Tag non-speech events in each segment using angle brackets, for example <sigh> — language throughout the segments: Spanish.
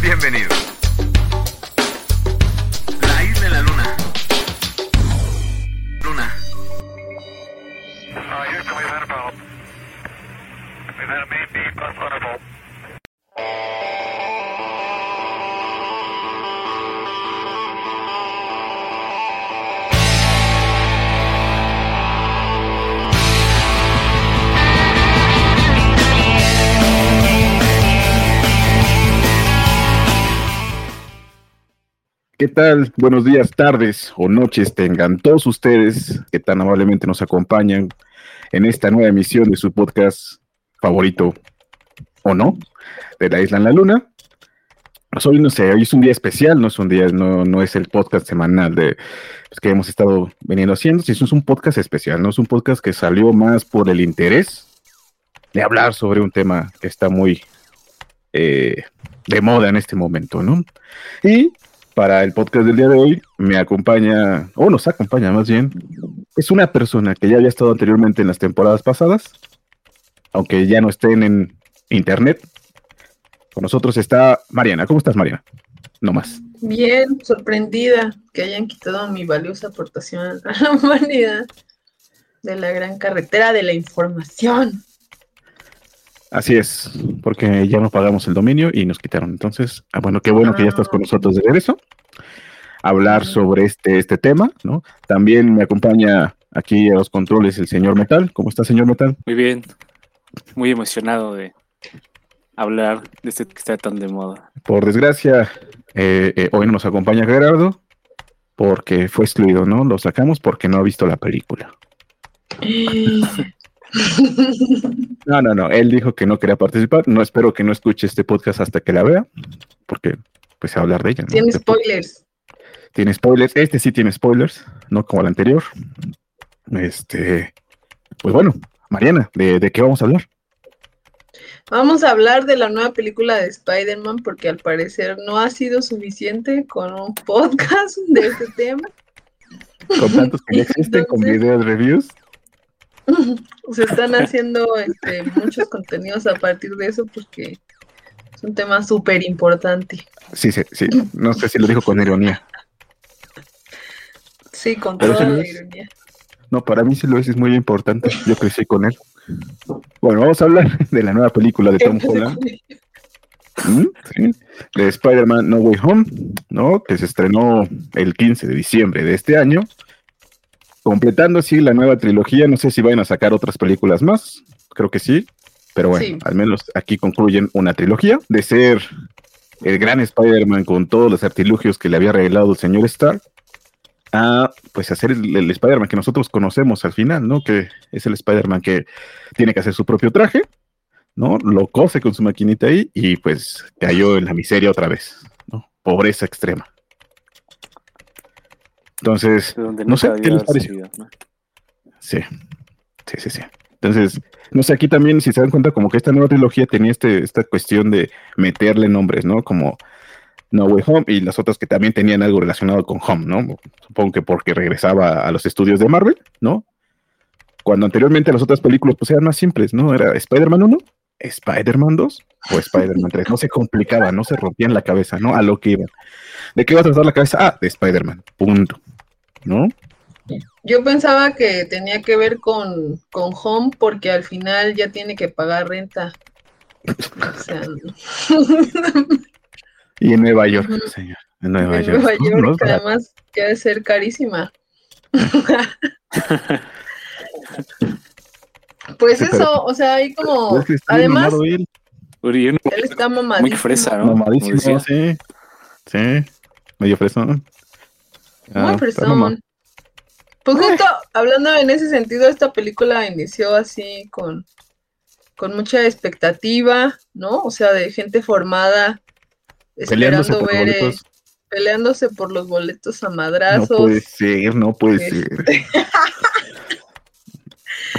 Bienvenidos. Buenos días, tardes o noches tengan todos ustedes que tan amablemente nos acompañan en esta nueva emisión de su podcast favorito, o no, de la Isla en la Luna. Pues hoy no sé, hoy es un día especial, no es un día, no, no es el podcast semanal de pues, que hemos estado veniendo haciendo, sino es un podcast especial, no es un podcast que salió más por el interés de hablar sobre un tema que está muy eh, de moda en este momento, ¿no? Y para el podcast del día de hoy me acompaña, o nos acompaña más bien, es una persona que ya había estado anteriormente en las temporadas pasadas, aunque ya no estén en internet. Con nosotros está Mariana. ¿Cómo estás, Mariana? No más. Bien, sorprendida que hayan quitado mi valiosa aportación a la humanidad de la gran carretera de la información. Así es, porque ya nos pagamos el dominio y nos quitaron. Entonces, ah, bueno, qué bueno que ya estás con nosotros de regreso. Hablar sobre este, este tema, ¿no? También me acompaña aquí a los controles el señor Metal. ¿Cómo está, señor Metal? Muy bien, muy emocionado de hablar de este que está tan de moda. Por desgracia, eh, eh, hoy no nos acompaña Gerardo porque fue excluido, ¿no? Lo sacamos porque no ha visto la película. <laughs> No, no, no. Él dijo que no quería participar. No espero que no escuche este podcast hasta que la vea, porque pues a hablar de ella. ¿no? Tiene spoilers. Tiene spoilers. Este sí tiene spoilers, no como el anterior. Este, pues bueno, Mariana, ¿de, de qué vamos a hablar? Vamos a hablar de la nueva película de Spider-Man porque al parecer no ha sido suficiente con un podcast de este tema. Con tantos que ya existen, con videos reviews. <laughs> Se están haciendo este, muchos contenidos a partir de eso porque es un tema súper importante. Sí, sí, sí. No sé si lo dijo con ironía. Sí, con Pero toda la es. ironía. No, para mí sí lo es, es muy importante. Yo crecí con él. Bueno, vamos a hablar <laughs> de la nueva película de Tom Holland. ¿Mm? Sí, de Spider-Man No Way Home, ¿no? Que se estrenó el 15 de diciembre de este año, completando así la nueva trilogía. No sé si vayan a sacar otras películas más, creo que sí, pero bueno, Sí. al menos aquí concluyen una trilogía de ser el gran Spider-Man con todos los artilugios que le había regalado el señor Stark. A pues hacer el, el Spider-Man que nosotros conocemos al final, ¿no? Que es el Spider-Man que tiene que hacer su propio traje, ¿no? Lo cose con su maquinita ahí y pues cayó en la miseria otra vez, ¿no? Pobreza extrema. Entonces, No sé, ¿qué les pareció? salido, ¿no? sí, sí, sí, sí. Entonces, no sé, aquí también, si se dan cuenta, como que esta nueva trilogía tenía este, esta cuestión de meterle nombres, ¿no? Como No Way Home y las otras que también tenían algo relacionado con Home, ¿no? Supongo que porque regresaba a los estudios de Marvel, ¿no? Cuando anteriormente las otras películas pues eran más simples, ¿no? Era Spider-Man 1, Spider-Man 2 o Spider-Man 3. No se complicaba, no se rompían la cabeza, ¿no? A lo que iban. ¿De qué va a tratar la cabeza? Ah, de Spider-Man, punto. ¿No? Yo pensaba que tenía que ver con, con Home porque al final ya tiene que pagar renta. O sea, <laughs> <laughs> Y en Nueva York, señor. En Nueva en York. Nueva York, no que además que debe ser carísima. <laughs> Pues Sí, eso, o sea, ahí como, Es que está además, él. Está mamadísimo. muy fresa, ¿no? Mamadísimo, sí. Sí. Medio fresón. Ah, Muy está fresón. mamado. Pues justo hablando en ese sentido, esta película inició así con, con mucha expectativa, ¿no? O sea, de gente formada Peleándose esperando por ver, eh, peleándose por los boletos a No madrazos. puede ser, no puede Este. ser. <laughs>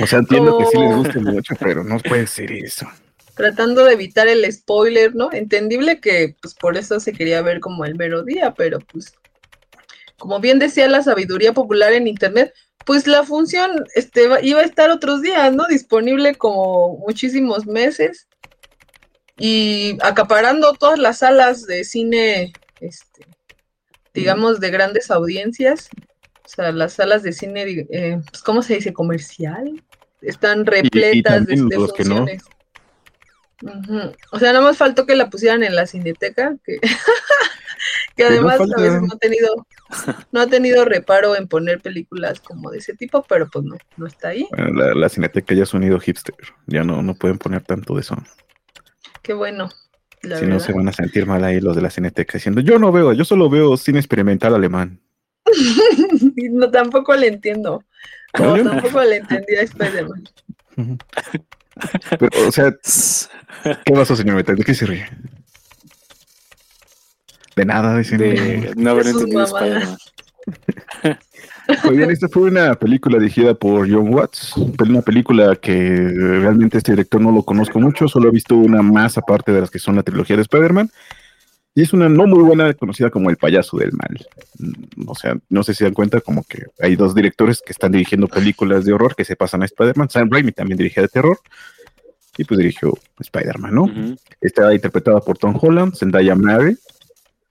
O sea, entiendo que sí les guste mucho, pero no puede ser eso. tratando de evitar el spoiler, ¿no? Entendible que pues por eso se quería ver como el mero día, pero pues como bien decía la sabiduría popular en internet, pues la función este, iba a estar otros días, ¿no? Disponible como muchísimos meses. y acaparando todas las salas de cine, este, digamos, de grandes audiencias. O sea, las salas de cine, eh, pues, ¿cómo se dice? Comercial. Están repletas de, de no. funciones. O sea, nada más faltó que la pusieran en la cineteca, que, <laughs> que no además falta. a veces no ha tenido, no ha tenido reparo en poner películas como de ese tipo, pero pues no, no está ahí. Bueno, la, la cineteca ya es unido hipster. Ya no, no pueden poner tanto de eso. Qué bueno. Si no, se van a sentir mal ahí los de la cineteca diciendo, yo no veo, yo solo veo cine experimental alemán. <laughs> no, tampoco le entiendo. Tampoco le entendí a Spider-Man. Pero, o sea, ¿qué pasó, señor Metal? ¿De qué se ríe? De nada, dice. de no haber <laughs> entendido. Spider-Man. <laughs> Muy bien, esta fue una película dirigida por John Watts, una película que realmente este director no lo conozco mucho, solo he visto una más aparte de las que son la trilogía de Spider-Man, y es una no muy buena, conocida como El payaso del mal. Mm, O sea, no sé si se dan cuenta como que hay dos directores que están dirigiendo películas de horror que se pasan a Spider-Man, Sam Raimi también dirige de terror, y pues dirigió Spider-Man, ¿no? Está interpretada por Tom Holland, Zendaya Mary, Ma-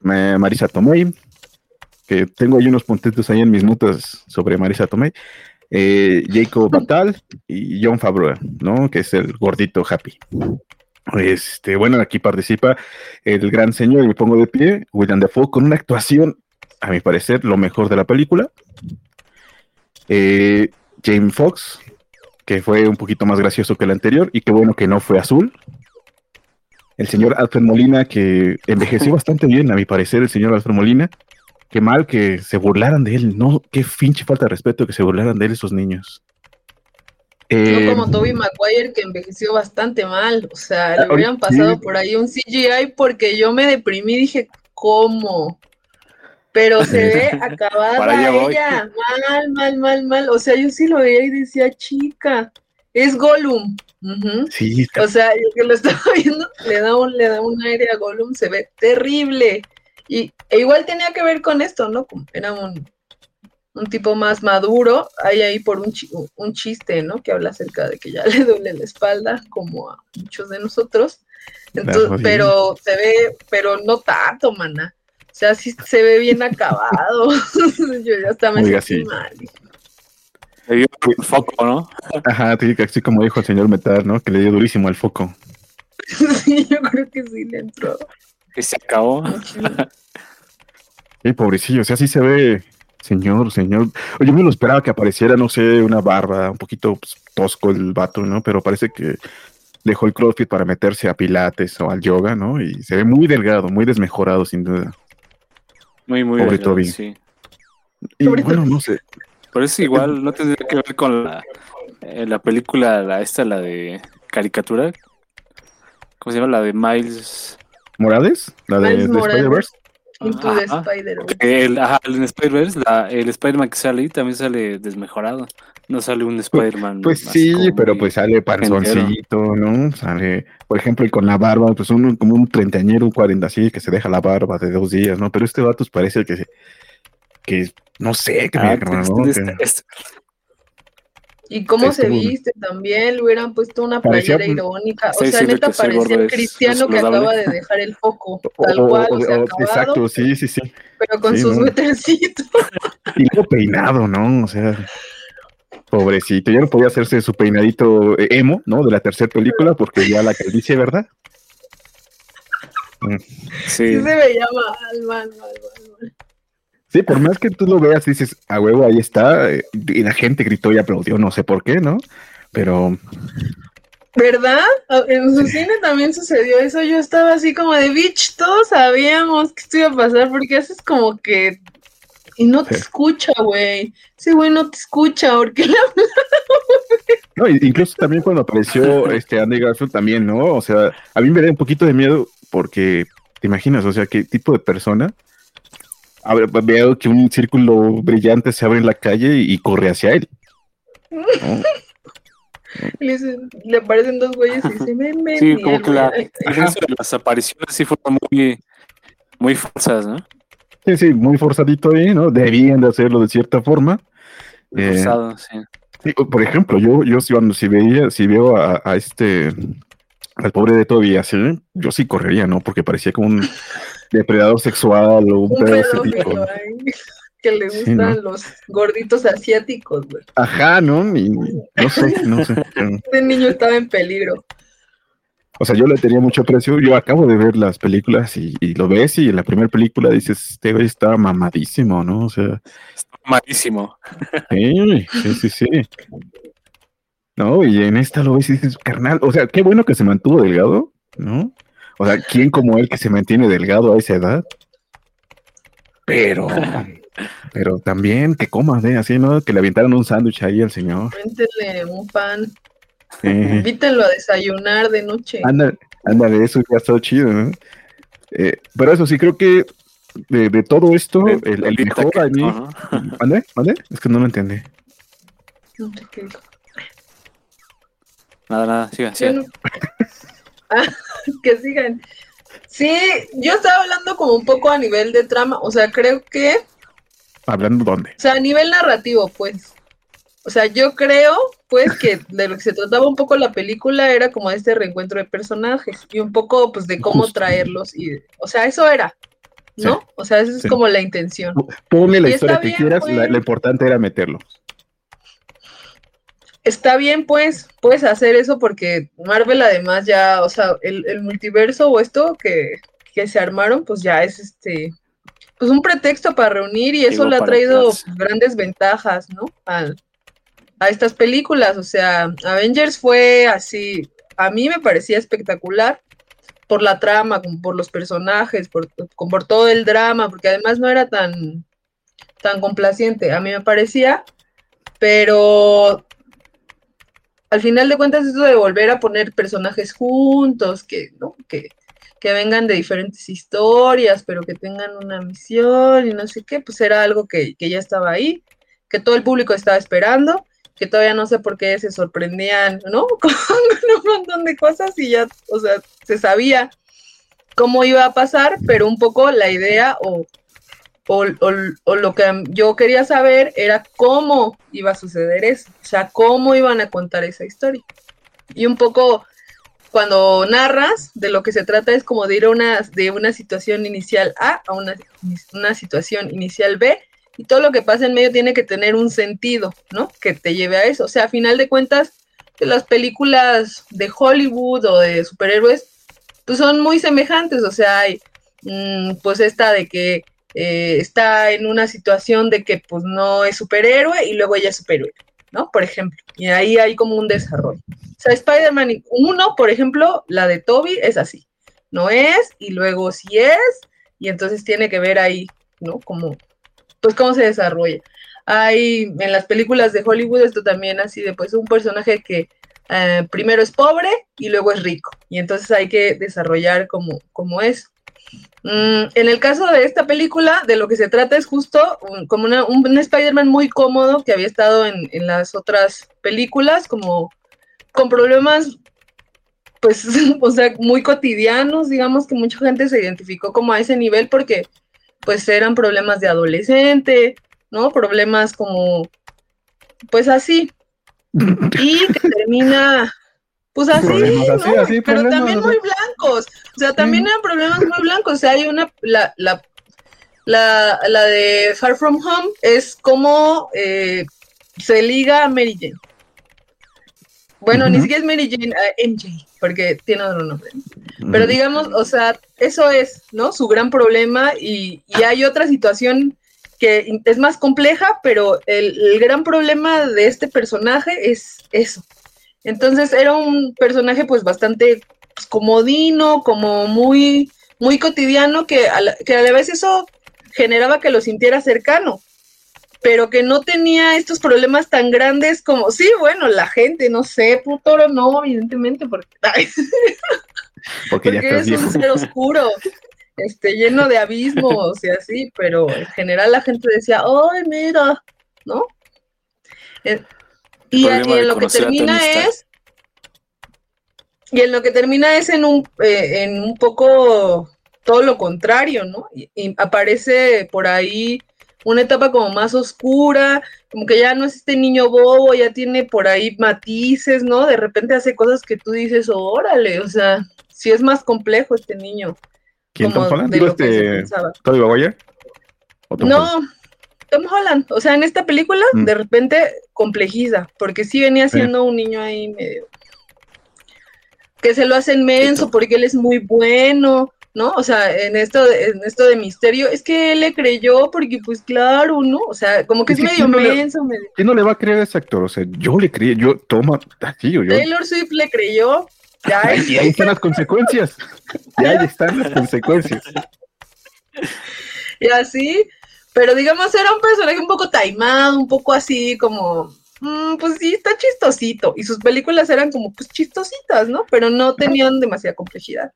Marisa Tomei, que tengo ahí unos puntitos ahí en mis notas sobre Marisa Tomei, eh, Jacob Batal y John Favreau, ¿no? Que es el gordito happy. Este, bueno, aquí participa el gran señor, y me pongo de pie, William Dafoe, con una actuación, a mi parecer, lo mejor de la película. Eh, James Fox, que fue un poquito más gracioso que el anterior, y qué bueno que no fue azul. El señor Alfred Molina, que envejeció <laughs> bastante bien, a mi parecer, el señor Alfred Molina. Qué mal que se burlaran de él, no, qué finche falta de respeto que se burlaran de él esos niños. Eh, No como Toby Maguire que envejeció bastante mal. O sea, le hubieran pasado sí. por ahí un CGI porque yo me deprimí dije, ¿cómo? Pero <laughs> se ve acabada voy. ella. Mal, mal, mal, mal. O sea, yo sí lo veía y decía, chica, es Gollum. Sí, está- O sea, el que lo <laughs> estaba viendo le da un, le da un aire a Gollum, se ve terrible. Y e igual tenía que ver con esto, ¿no? Como era un, un tipo más maduro, hay ahí por un, chi- un chiste, ¿no? Que habla acerca de que ya <laughs> le duele la espalda, como a muchos de nosotros. Entonces, pero se ve, pero no tanto, mana. O sea, sí se ve bien <laughs> acabado. Yo ya hasta me Oiga, sí. mal. Le dio el foco, ¿no? Ajá, sí, así como dijo el señor Metal, ¿no? Que le dio durísimo al foco. Sí, <laughs> yo creo que sí le entró. Que se acabó. Sí, pobrecillo, o sea, sí se ve, señor, señor. Oye, Yo me lo esperaba que apareciera, no sé, una barba, un poquito pues, tosco el vato, ¿no? Pero parece que dejó el CrossFit para meterse a Pilates o al yoga, ¿no? Y se ve muy delgado, muy desmejorado, sin duda. Muy, muy Pobre delgado, Toby. sí. Y bueno, no sé. Por eso igual no tendría que ver con la, eh, la película, la esta, la de caricatura. ¿Cómo se llama? La de Miles. ¿Morales? La de, de. Spider-Verse. Into the. El, ajá, el Spider-Verse, la- el Spider-Man que sale ahí también sale desmejorado. No sale un Spider-Man. Pues sí, como pero pues sale panzoncito, ¿no? Sale, por ejemplo, y con la barba, pues un, como un treintañero, un cuarenta así, que se deja la barba de dos días, ¿no? Pero este vato pues, parece que, se- que no sé, que Ah, me este- ¿no? este- Que- este- Y cómo se viste también, le hubieran puesto una Parecía- playera irónica. O sea, neta parecía el cristiano es que acaba de dejar el foco, <laughs> o- tal o- cual, o- o sea, acabado, exacto, sí, sí, sí. pero con Sí, sus ¿no? suétercitos. <laughs> Y luego peinado, ¿no? O sea, pobrecito, ya no podía hacerse su peinadito eh, emo, ¿no? De la tercera película, porque ya la calvicie, ¿verdad? Sí sí. se veía mal, mal, mal, mal, mal. Sí, por más que tú lo veas, dices, a huevo, ahí está, eh, y la gente gritó y aplaudió, no sé por qué, ¿no? Pero ¿Verdad? En su cine también sucedió eso. Yo estaba así como de bitch, todos sabíamos que esto iba a pasar porque haces como que. Y no te Sí. escucha, güey. Ese güey no te escucha porque le No, incluso también cuando apareció este Andy Garfield también, ¿no? O sea, a mí me da un poquito de miedo porque, ¿te imaginas? O sea, ¿qué tipo de persona? A ver, veo que un círculo brillante se abre en la calle y, corre hacia él. <laughs> ¿no? Le, aparecen dos güeyes y dice, ven, ven. Sí, como que la, "Ay, eso de las apariciones sí fueron muy, muy falsas, ¿no? Sí, sí, muy forzadito ahí, ¿no? Debían de hacerlo de cierta forma. Eh, forzado, sí. Por ejemplo, yo, yo si, cuando si veía, si veo a, a este al pobre de Toby así, yo sí correría, ¿no? Porque parecía como un depredador sexual o un, Un pedófilo ahí, que le Sí, gustan ¿no? los gorditos asiáticos, güey. Ajá, ¿no? Ni- no sé, no sé. Este niño estaba en peligro. O sea, yo le tenía mucho aprecio. Yo acabo de ver las películas y, y lo ves y en la primera película dices, este güey está mamadísimo, ¿no? O sea, Está malísimo. sí, sí, sí, sí. No, y en esta lo ves y dices, carnal, o sea, qué bueno que se mantuvo delgado, ¿no? O sea, ¿quién como él que se mantiene delgado a esa edad? Pero, <laughs> pero también que comas, ¿eh? Así, ¿no? Que le aventaron un sándwich ahí al señor. Cuéntenle un pan. Eh, Invítenlo a desayunar de noche. Anda, anda de eso ya está chido, ¿no? Eh, pero eso sí, creo que de, de todo esto, De- el, el ahorita mejor que- a mí. <laughs> ¿Mande? Es que no lo entendí. No sé qué dijo. Nada, nada, siga, Yo siga. no- <laughs> Ah, <laughs> que sigan. Sí, yo estaba hablando como un poco a nivel de trama, o sea, creo que, ¿Hablando dónde? o sea, a nivel narrativo, pues. O sea, yo creo, pues, que de lo que se trataba un poco la película era como este reencuentro de personajes y un poco, pues, de cómo Justo. traerlos y, o sea, eso era, ¿no? Sí, O sea, esa es sí. como la intención. Ponle la Y historia que bien, quieras, pues. la- lo importante era meterlo. Está bien, pues, puedes hacer eso porque Marvel además ya, o sea, el, el multiverso o esto que, que se armaron, pues ya es este, pues un pretexto para reunir y eso Digo, le ha traído grandes ventajas, ¿no? Al- a estas películas, o sea, Avengers fue así, a mí me parecía espectacular por la trama, como por los personajes, por, por todo el drama, porque además no era tan, tan complaciente, a mí me parecía, pero al final de cuentas eso de volver a poner personajes juntos, que, ¿no? que, que vengan de diferentes historias, pero que tengan una misión y no sé qué, pues era algo que, que ya estaba ahí, que todo el público estaba esperando, que todavía no sé por qué se sorprendían, ¿no? <laughs> Con un montón de cosas y ya, o sea, se sabía cómo iba a pasar, pero un poco la idea o, o, lo que yo quería saber era cómo iba a suceder eso, o sea, cómo iban a contar esa historia. Y un poco cuando narras, de lo que se trata es como de ir de una situación inicial A a una, una situación inicial B, y todo lo que pasa en medio tiene que tener un sentido, ¿no? Que te lleve a eso. O sea, a final de cuentas, las películas de Hollywood o de superhéroes, pues son muy semejantes. O sea, hay mm, pues esta de que eh, está en una situación de que pues no es superhéroe y luego ella es superhéroe, ¿no? Por ejemplo. Y ahí hay como un desarrollo. O sea, Spider-Man 1, por ejemplo, la de Toby es así. No es, y luego sí es, y entonces tiene que ver ahí, ¿no? Como, pues cómo se desarrolla. Hay en las películas de Hollywood esto también así de pues un personaje que eh, primero es pobre y luego es rico. Y entonces hay que desarrollar como, como. Mm, en el caso de esta película, de lo que se trata es justo como un, un Spider-Man muy cómodo que había estado en, en las otras películas, como con problemas, pues, <laughs> o sea, muy cotidianos, digamos que mucha gente se identificó como a ese nivel porque, pues, eran problemas de adolescente, ¿no? Problemas como, pues así. Y que termina, pues así, ¿no? así, Pero también muy blancos. O sea, también eran problemas muy blancos. O sea, hay una, la, la, la, la de Far From Home es como eh, se liga a Mary Jane. Bueno, ni siquiera es Mary Jane, a MJ, porque tiene otro nombre. Pero digamos, o sea, eso es, ¿no? Su gran problema y, y hay otra situación que es más compleja, pero el, el gran problema de este personaje es eso. Entonces era un personaje pues bastante pues, comodino, como muy, muy cotidiano, que a, la, que a la vez eso generaba que lo sintiera cercano, pero que no tenía estos problemas tan grandes como, sí, bueno, la gente, no sé, puto, no, evidentemente, porque... <laughs> ay, Porque porque es un ser oscuro, este, lleno de abismos y así, pero en general la gente decía, ¡ay, mira! ¿No? Y, en lo que termina es. Y en lo que termina es en un, eh, en un poco todo lo contrario, ¿no? Y, y aparece por ahí una etapa como más oscura, como que ya no es este niño bobo, ya tiene por ahí matices, ¿no? De repente hace cosas que tú dices, órale, o sea, sí es más complejo este niño. ¿Quién Tom Holland? ¿Digo este pensaba. Tobey Maguire? ¿O Tom Holland? Tom Holland, o sea, en esta película Mm. de repente complejiza, porque sí venía siendo un niño ahí medio que se lo hacen menso porque él es muy bueno, ¿no? O sea, en esto, de- en esto de misterio, es que él le creyó porque pues claro, ¿no? O sea, como que es Es que medio ¿quién no le- menso, medio... ¿Quién no le va a creer a ese actor? O sea, yo le creí, yo, toma, así, yo. Taylor Swift le creyó, ya, Y ahí están las consecuencias. Y ahí están las consecuencias. <laughs> y así, pero digamos era un personaje un poco taimado, un poco así como, mm, pues sí, está chistosito, y sus películas eran como pues chistositas, ¿no? Pero no tenían demasiada complejidad.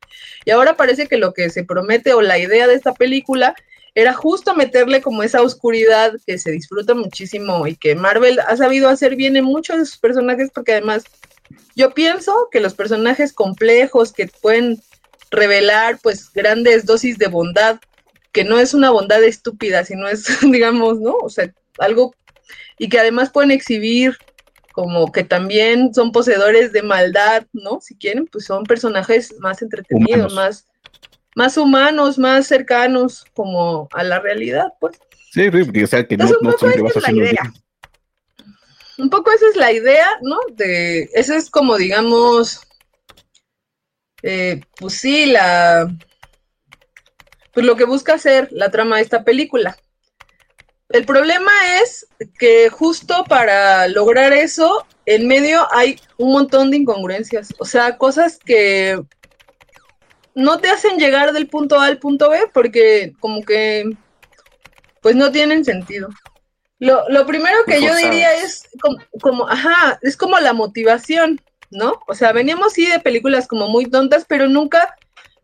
Y ahora parece que lo que se promete o la idea de esta película era justo meterle como esa oscuridad que se disfruta muchísimo y que Marvel ha sabido hacer bien en muchos de sus personajes, porque además yo pienso que los personajes complejos que pueden revelar pues grandes dosis de bondad, que no es una bondad estúpida, sino es, <laughs> digamos, ¿no? O sea, algo, y que además pueden exhibir como que también son poseedores de maldad, ¿no? Si quieren, pues son personajes más entretenidos, Humanos. más, más humanos, más cercanos como a la realidad, pues. Sí, sí, porque, o sea, que no, Entonces, un no poco siempre esa vas es la haciendo idea. Un poco esa es la idea, ¿no? De, esa es como, digamos, eh, pues sí, la, pues lo que busca hacer la trama de esta película. El problema es que justo para lograr eso, en medio hay un montón de incongruencias, o sea, cosas que no te hacen llegar del punto A al punto B porque como que pues no tienen sentido. Lo, lo primero que yo diría es como, como, ajá, es como la motivación, ¿no? O sea, veníamos sí de películas como muy tontas, pero nunca,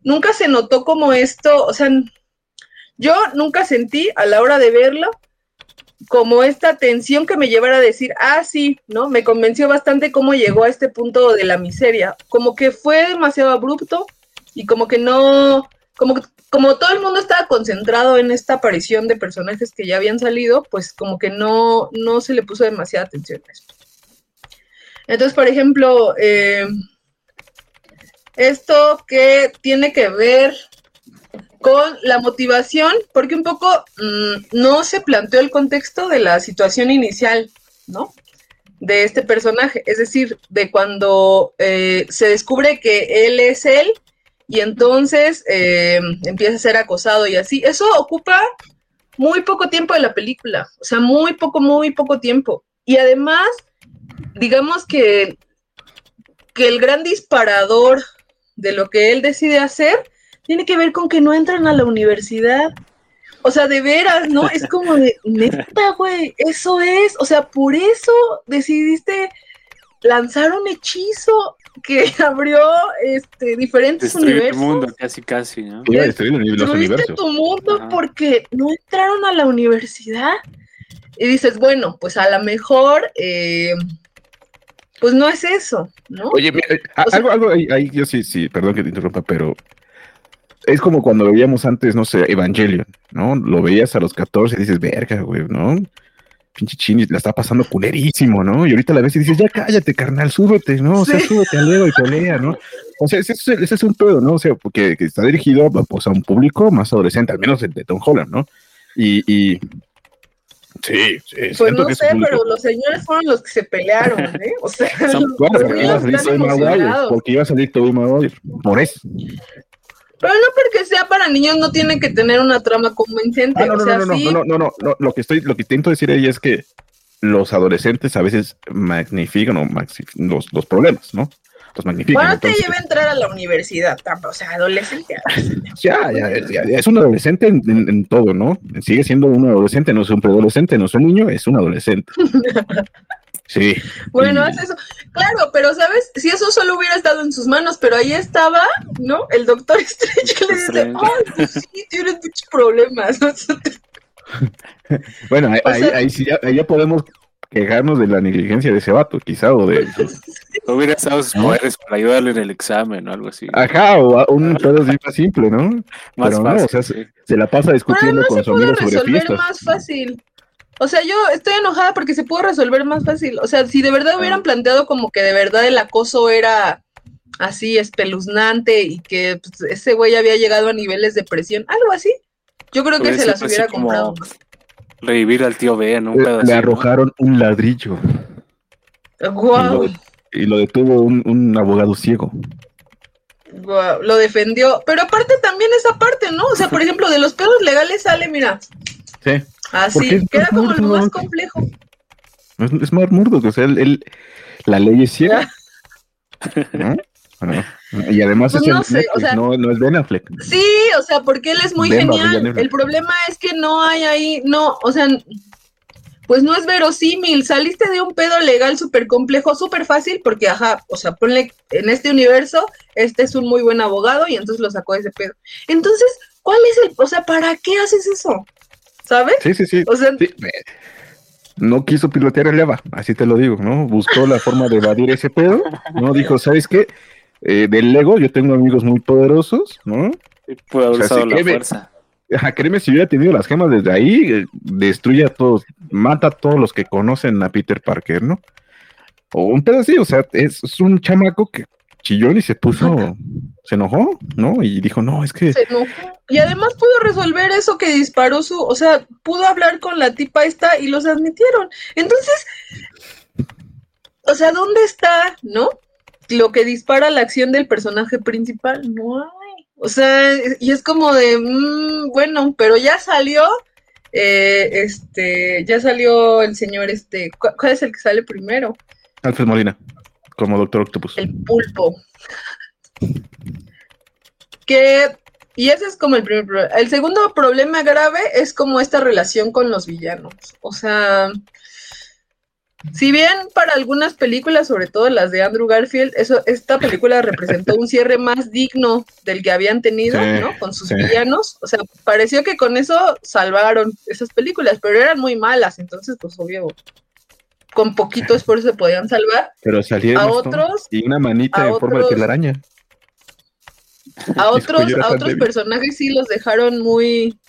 nunca se notó como esto, o sea, yo nunca sentí a la hora de verlo como esta tensión que me llevara a decir, ah, sí, ¿no? Me convenció bastante cómo llegó a este punto de la miseria, como que fue demasiado abrupto y como que no, como, como todo el mundo estaba concentrado en esta aparición de personajes que ya habían salido, pues como que no, no se le puso demasiada atención a esto. Entonces, por ejemplo, eh, esto que tiene que ver con la motivación, porque un poco mm, no se planteó el contexto de la situación inicial, ¿no? De este personaje, es decir, de cuando eh, se descubre que él es él y entonces eh, empieza a ser acosado y así. Eso ocupa muy poco tiempo de la película, o sea, muy poco, muy poco tiempo. Y además, digamos que, que el gran disparador de lo que él decide hacer tiene que ver con que no entran a la universidad. O sea, de veras, ¿no? Es <laughs> como de, neta, güey, eso es. O sea, por eso decidiste lanzar un hechizo que <laughs> abrió este, diferentes Destruir universos. mundo, casi, casi, ¿no? Destruiste tu mundo Ajá. porque no entraron a la universidad. Y dices, bueno, pues a lo mejor, eh, pues no es eso, ¿no? Oye, mira, eh, a- O sea- algo, algo ahí, ahí yo sí, sí, perdón que te interrumpa, pero es como cuando veíamos antes, no sé, Evangelion, ¿no? Lo veías a los 14 y dices, verga, güey, ¿no? Pinche Chini la está pasando culerísimo, ¿no? Y ahorita la ves y dices, ya cállate, carnal, súbete, ¿no? O sea, Sí. súbete al Lego y pelea, ¿no? O sea, ese, ese- ese es un pedo, ¿no? O sea, porque que está dirigido pues, a un público más adolescente, al menos el de Tom Holland, ¿no? Y, y sí, sí, Pues no sé, público- pero los señores fueron los que se pelearon, ¿eh? O sea, <laughs> los Claro, porque iba a salir Tobey Maguire, porque iba a salir Tobey Maguire, por eso. Pero no porque sea para niños no tiene que tener una trama convincente. Ah, no, o no, sea, no, no, sí, no, no, no, no, no, Lo que estoy, lo que intento decir ahí es que los adolescentes a veces magnifican o maxi- los, los problemas, ¿no? Los magnifican. bueno, te lleva a entrar a la universidad, o sea, adolescente. <laughs> ya, ya, ya, ya, es un adolescente en, en- en todo, ¿no? Sigue siendo un adolescente, no es un preadolescente, no es un niño, es un adolescente. <laughs> Sí. Bueno, Y- haz eso. Claro, pero ¿sabes? Si eso solo hubiera estado en sus manos, pero ahí estaba, ¿no? El doctor <laughs> Strange que le dice, ay, pues sí, tienes muchos problemas. Bueno, ahí, O sea- ahí, ahí sí ya, ahí ya podemos quejarnos de la negligencia de ese vato, quizá, o de... <laughs> Hubiera usado sus poderes para ayudarle en el examen o algo así. Ajá, o a- un pedo así más simple, ¿no? <laughs> Más Pero no, fácil. o sea, sí. se, la pasa discutiendo con se su amigo sobre resolver fiestas. más fácil. O sea, yo estoy enojada porque se pudo resolver más fácil. O sea, si de verdad hubieran planteado como que de verdad el acoso era así espeluznante y que pues, ese güey había llegado a niveles de presión, algo así, yo creo que se las así hubiera como comprado más. Revivir al tío Ben, un Le, arrojaron un ladrillo Guau, y lo detuvo un, un abogado ciego. guau, lo defendió. Pero aparte también esa parte, ¿no? O sea, por ejemplo, de los pedos legales sale, mira, Sí. Así, es que era como lo más complejo. Es, es Matt Murdock, o sea, él, él- la ley es ciega. <laughs> ¿no? Bueno, y además Pues es no sé, Netflix, o sea- no, no es Ben Affleck. Sí, o sea, porque él es muy genial. El problema es que no hay ahí, no, o sea, pues no es verosímil. Saliste de un pedo legal súper complejo, súper fácil, porque, ajá, o sea, ponle en este universo, este es un muy buen abogado y entonces lo sacó de ese pedo. Entonces, ¿cuál es el, o sea, para qué haces eso? ¿Sabes? Sí, sí, sí. O sea, Sí, eh, No quiso pilotear el EVA, así te lo digo, ¿no? Buscó la forma de evadir ese pedo, ¿no? Dijo, ¿sabes qué? Eh, del Lego yo tengo amigos muy poderosos, ¿no? Sí, Puede haber O sea, usado la créeme. fuerza. Ajá, créeme, si hubiera tenido las gemas desde ahí, eh, destruye a todos, mata a todos los que conocen a Peter Parker, ¿no? O un así, o sea, es, es un chamaco que chillón y se puso, se enojó, ¿no? Y dijo, no, es que... se enojó. Y además pudo resolver eso que disparó su, o sea, pudo hablar con la tipa esta y los admitieron. Entonces, o sea, ¿dónde está, no? Lo que dispara la acción del personaje principal, no hay. O sea, y es como de, mm, bueno, pero ya salió, eh, este, ya salió el señor, este, ¿cu- ¿cuál es el que sale primero? Alfred Molina, como Doctor Octopus. El pulpo. Que, y ese es como el primer problema. El segundo problema grave es como esta relación con los villanos. O sea, si bien para algunas películas, sobre todo las de Andrew Garfield, eso, esta película representó un cierre más digno del que habían tenido, Sí, ¿no? Con sus sí. villanos. O sea, pareció que con eso salvaron esas películas, pero eran muy malas, entonces, pues obvio, con poquito esfuerzo se podían salvar. Pero salieron A otros- y una manita en forma de telaraña. A otros, a otros personajes sí los dejaron muy,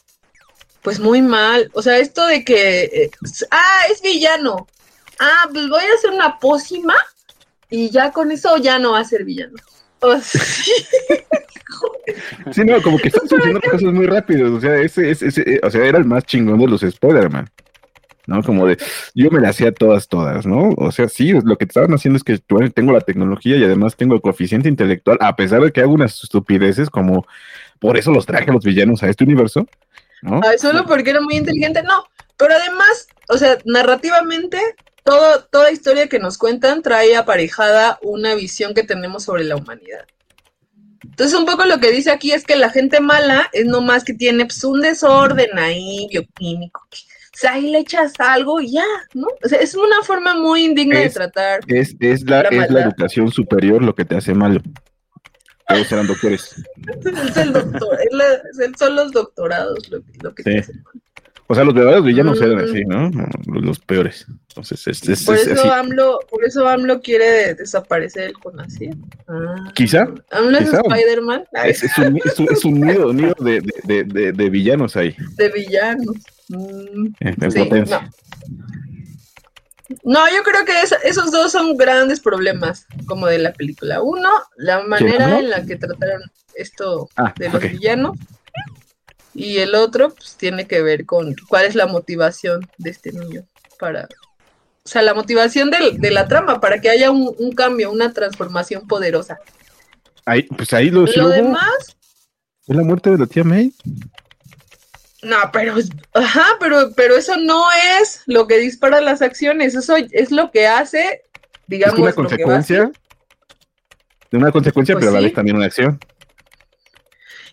pues muy mal. O sea, esto de que, eh, ah, es villano. Ah, pues voy a hacer una pócima y ya con eso ya no va a ser villano. O sea, <laughs> Sí, no, como que están solucionando cosas muy rápido. O sea, ese, ese, ese- o sea, era el más chingón de los Spider-Man. ¿No? Como de, yo me las hacía todas, todas, ¿no? O sea, sí, lo que te estaban haciendo es que bueno, tengo la tecnología y además tengo el coeficiente intelectual, a pesar de que hago unas estupideces como, por eso los traje a los villanos a este universo, ¿no? ay, solo porque era muy inteligente, no. Pero además, o sea, narrativamente, todo, toda historia que nos cuentan trae aparejada una visión que tenemos sobre la humanidad. Entonces, un poco lo que dice aquí es que la gente mala es nomás que tiene pues, un desorden ahí bioquímico. O sea, ahí le echas algo y ya, ¿no? O sea, es una forma muy indigna de tratar. Es, es, la, La es la maldad. educación superior lo que te hace malo. Todos eran doctores. <laughs> Es el doctor, es la- son los doctorados lo, que- lo que Sí. te hacen. O sea, los verdaderos villanos Mm. eran así, ¿no? Los, peores. Entonces, es, es- Por es eso así. AMLO, por eso AMLO quiere desaparecer el CONACYT. Ah. Quizá, AMLO es quizá. Spider-Man Es, un, es un- es un nido, nido de, de- de- de- de villanos ahí, de villanos. Mm, eh, en sí, potencia. no. No, yo creo que esos dos son grandes problemas como de la película. Uno, la manera en la que trataron esto Ah, de los villanos. Y el otro, pues tiene que ver con cuál es la motivación de este niño para. O sea, la motivación del- de la trama para que haya un, un cambio, una transformación poderosa. Ahí, pues ahí lo, sí Lo demás, Fue la muerte de la tía May. no, pero, es- ajá, pero, pero eso no es lo que dispara las acciones, eso es lo que hace, Es digamos, una lo que va a consecuencia. De una consecuencia, Pues pero a la sí. vez también una acción.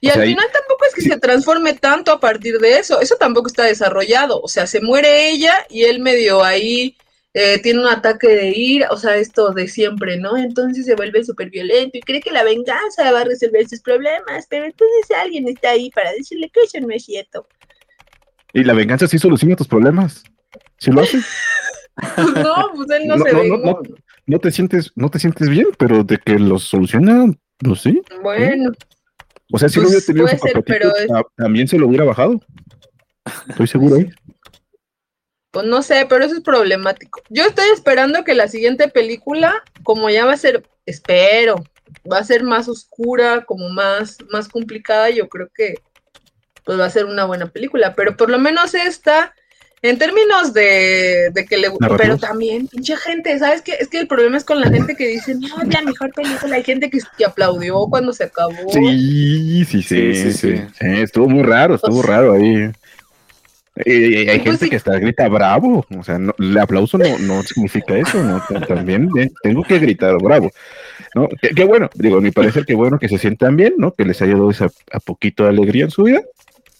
Y O al sea, final tampoco es que se transforme tanto a partir de eso, eso tampoco está desarrollado, o sea, se muere ella y él medio ahí eh, tiene un ataque de ira, o sea, esto de siempre, ¿no? Entonces se vuelve súper violento y cree que la venganza va a resolver sus problemas, pero entonces alguien está ahí para decirle que eso no es cierto. Y la venganza sí soluciona tus problemas. Sí lo hace. <laughs> Pues no, pues él no, No, se no, no, te sientes, no te sientes bien, pero de que lo soluciona, no sé. Bueno, O sea, si Pues, no hubiera tenido su ser, pero también se lo hubiera bajado. Estoy seguro ahí. pues no sé, pero eso es problemático. Yo estoy esperando que la siguiente película, como ya va a ser, espero, va a ser más oscura, como más, más complicada, yo creo que pues va a ser una buena película, pero por lo menos esta, en términos de, de que le Narrativos. pero también, pinche gente, ¿sabes qué? Es que el problema es con la gente que dice, no, es la mejor película, hay gente que, que aplaudió cuando se acabó. Sí, sí, sí, Sí, sí, sí, sí. Sí, Estuvo muy raro, estuvo O sea- raro ahí. Eh, hay Pues gente sí. que hasta grita bravo, o sea, no, el aplauso no, no significa eso, ¿no? También eh, tengo que gritar bravo, ¿no? Qué, qué bueno, digo, a mi parecer, qué bueno que se sientan bien, ¿no? Que les haya dado esa a poquito de alegría en su vida,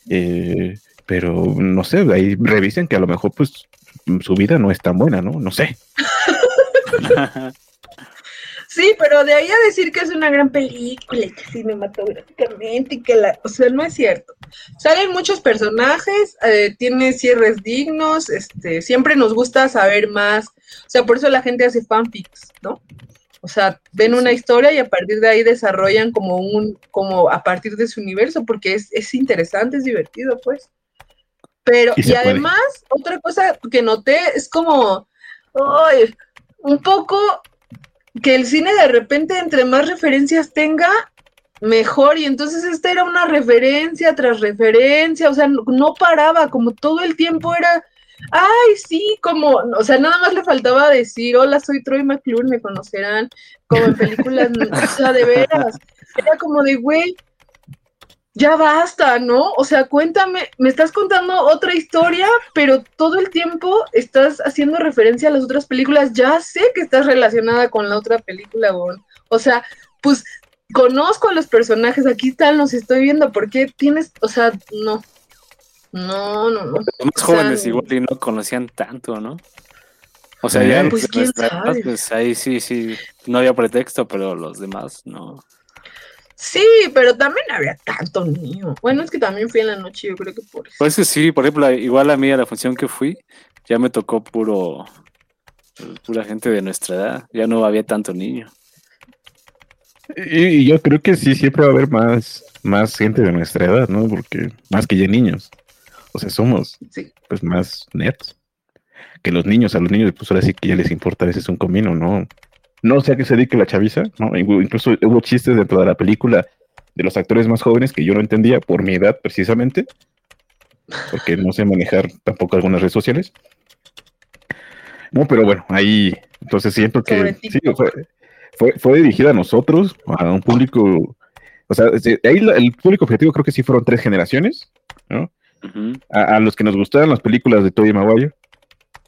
eh, pero no sé, ahí revisen que a lo mejor, pues, su vida no es tan buena, ¿no? No sé. <laughs> Sí, pero de ahí a decir que es una gran película y que cinematográficamente y que la, o sea, no es cierto. Salen muchos personajes, eh, tiene cierres dignos, este, siempre nos gusta saber más, o sea, por eso la gente hace fanfics, ¿no? O sea, ven una historia y a partir de ahí desarrollan como un, como a partir de su universo, porque es, es interesante, es divertido, pues. Pero, Y y, se puede. además, otra cosa que noté es como, ay, un poco que el cine de repente entre más referencias tenga, mejor. Y entonces esta era una referencia tras referencia, o sea, no, no paraba, como todo el tiempo era, ay, sí, como, o sea, nada más le faltaba decir, hola, soy Troy McClure, me conocerán, como en películas, o sea, de veras. Era como de, güey, ya basta, ¿no? O sea, cuéntame, me estás contando otra historia, pero todo el tiempo estás haciendo referencia a las otras películas. Ya sé que estás relacionada con la otra película, weón. O sea, pues conozco a los personajes, aquí están, los estoy viendo. ¿Por qué tienes, o sea, no? No, no, no. Los más O sea, jóvenes igual y no conocían tanto, ¿no? O sea, Eh, ya los Pues, quién sabe. pues ahí sí, sí, no había pretexto, pero los demás no. Sí, pero también había tanto niño. Bueno, es que también fui en la noche, yo creo que por eso. Pues que sí, por ejemplo, igual a mí a la función que fui, ya me tocó puro, pura gente de nuestra edad, ya no había tanto niño. Y, y yo creo que sí, siempre va a haber más, más gente de nuestra edad, ¿no? Porque más que ya niños. O sea, somos Sí. pues más nerds. Que los niños, a los niños, pues ahora sí que ya les importa a veces un comino, ¿no? No sé a qué se dedique la chaviza, ¿no? Incluso hubo chistes dentro de la película de los actores más jóvenes que yo no entendía por mi edad precisamente, porque no sé manejar tampoco algunas redes sociales. No, pero bueno, ahí entonces siento que sí, fue, fue, fue dirigida a nosotros, a un público, o sea, se- ahí la- el público objetivo creo que sí fueron tres generaciones, ¿no? A, a los que nos gustaban las películas de Tobey Maguire,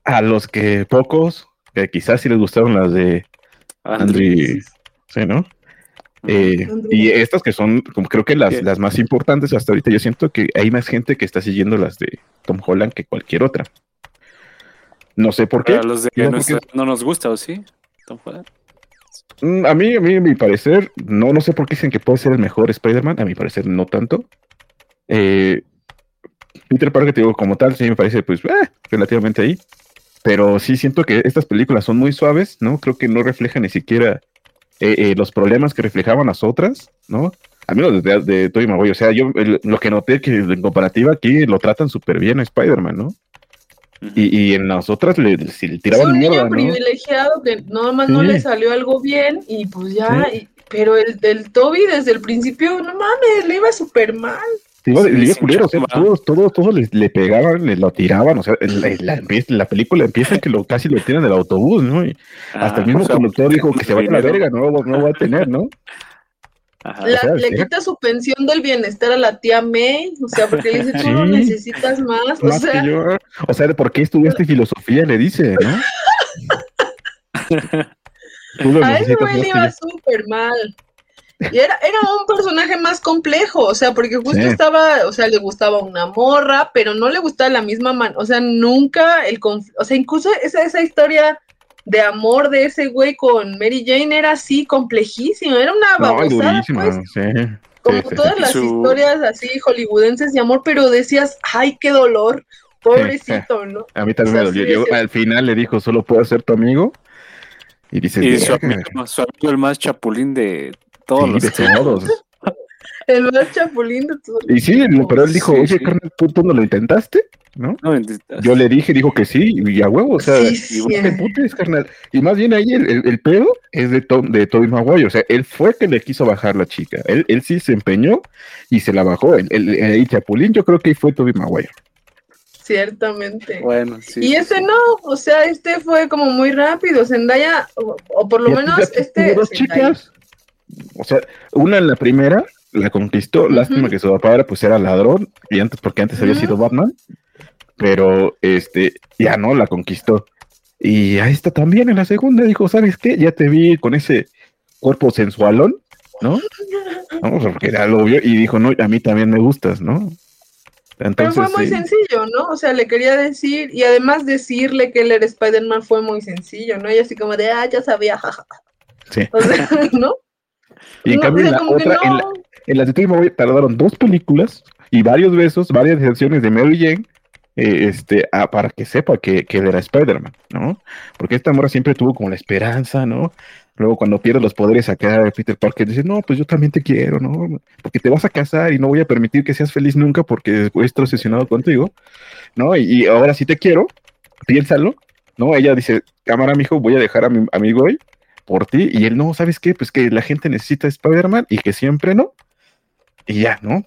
a los que pocos, que quizás sí les gustaron las de Andrew, sí, ¿no? Eh, y estas que son, como creo que las, las más importantes hasta ahorita, yo siento que hay más gente que está siguiendo las de Tom Holland que cualquier otra. No sé por qué. Para los de No, nuestra porque- edad no nos gusta, ¿o sí? Tom Holland. Mm, A mí, a mí, a mi parecer, no, no sé por qué dicen que puede ser el mejor Spider-Man, a mi parecer no tanto. Eh, Peter Parker, te digo, como tal, sí me parece, pues, eh, relativamente ahí. Pero sí siento que estas películas son muy suaves, ¿no? Creo que no reflejan ni siquiera eh, eh, los problemas que reflejaban las otras, ¿no? Al menos de, de Tobey Maguire. O sea, yo el- lo que noté que en comparativa aquí lo tratan súper bien a Spider-Man, ¿no? Y, y en las otras le, si le Es tiraban un mierda, niño ¿no? privilegiado que nada más no le salió algo bien y pues ya, Sí. y- pero el del Toby desde el principio, no mames, le iba súper mal. Sí, le culero, o sea, todos, todos, todos le, le pegaban, le lo tiraban, o sea, la, la, película empieza que lo casi lo tiran del autobús, ¿no? Y hasta el Ah, mismo o sea, conductor dijo que se vaya a la verga, no, no va a tener, ¿no? Ajá. La- sea, le sí. quita su pensión del bienestar a la tía May, o sea, porque le dice, tú no necesitas más, o sea, yo, o sea, ¿por qué estudiaste filosofía? Le dice, ¿no? <laughs> Tú lo a ese necesitas güey más le que iba súper mal. Y era, era un personaje más complejo, o sea, porque justo Sí. estaba, o sea, le gustaba una morra, pero no le gustaba la misma man, o sea, nunca el conf- o sea, incluso esa, esa historia de amor de ese güey con Mary Jane era así complejísima, era una babosada, pues, sí. como sí, todas sí. las Su- historias así hollywoodenses de amor, pero decías, ay, qué dolor, Pobrecito, ¿no? A mí también me O sea, dolió. sí, Yo, sí. al final le dijo, solo puedo ser tu amigo. Y dice, Y su amigo, su amigo el más chapulín de todos Sí, los de todos. <laughs> El más chapulín de todos. Y sí, pero él dijo, Sí, oye, sí. carnal, ¿tú, tú no lo intentaste? ¿No? Yo le dije, dijo que sí, y a huevo, o sea, te carnal. Y más bien ahí el, el, el pedo es de, Tom, de Tobey Maguire, o sea, él fue que le quiso bajar la chica. Él, él sí se empeñó y se la bajó. El, el, el Chapulín, yo creo que ahí fue Tobey Maguire. Ciertamente. Bueno, sí. Y este sí. no, o sea, este fue como muy rápido. Zendaya, o, o por lo menos este. dos Zendaya. chicas. O sea, una en la primera la conquistó. Lástima que su papá era, pues era ladrón, y antes, porque antes había sido Batman. Pero este, ya no la conquistó. Y a esta también en la segunda dijo, ¿sabes qué? Ya te vi con ese cuerpo sensualón, ¿no? No, porque ya lo vio y dijo, no, a mí también me gustas, ¿no? Pero Entonces, fue muy sí. sencillo, ¿no? O sea, le quería decir, y además decirle que él era Spider-Man fue muy sencillo, ¿no? Y así como de, ah, ya sabía, jaja. <laughs> Sí. O sea, <laughs> ¿no? Y en No, cambio, o en la otra, en, la, en la de tardaron dos películas y varios besos, varias versiones de Mary Jane, eh, este, para que sepa que, que era Spider-Man, ¿no? Porque esta morra siempre tuvo como la esperanza, ¿no? Luego cuando pierde los poderes acá Peter Parker dice, no, pues yo también te quiero, ¿no? Porque te vas a casar y no voy a permitir que seas feliz nunca porque estar obsesionado contigo, ¿no? Y, y ahora sí te quiero, piénsalo, ¿no? Ella dice, cámara, mijo, voy a dejar a mi amigo hoy por ti. Y él, no, ¿sabes qué? Pues que la gente necesita Spider-Man y que siempre no. Y ya, ¿no?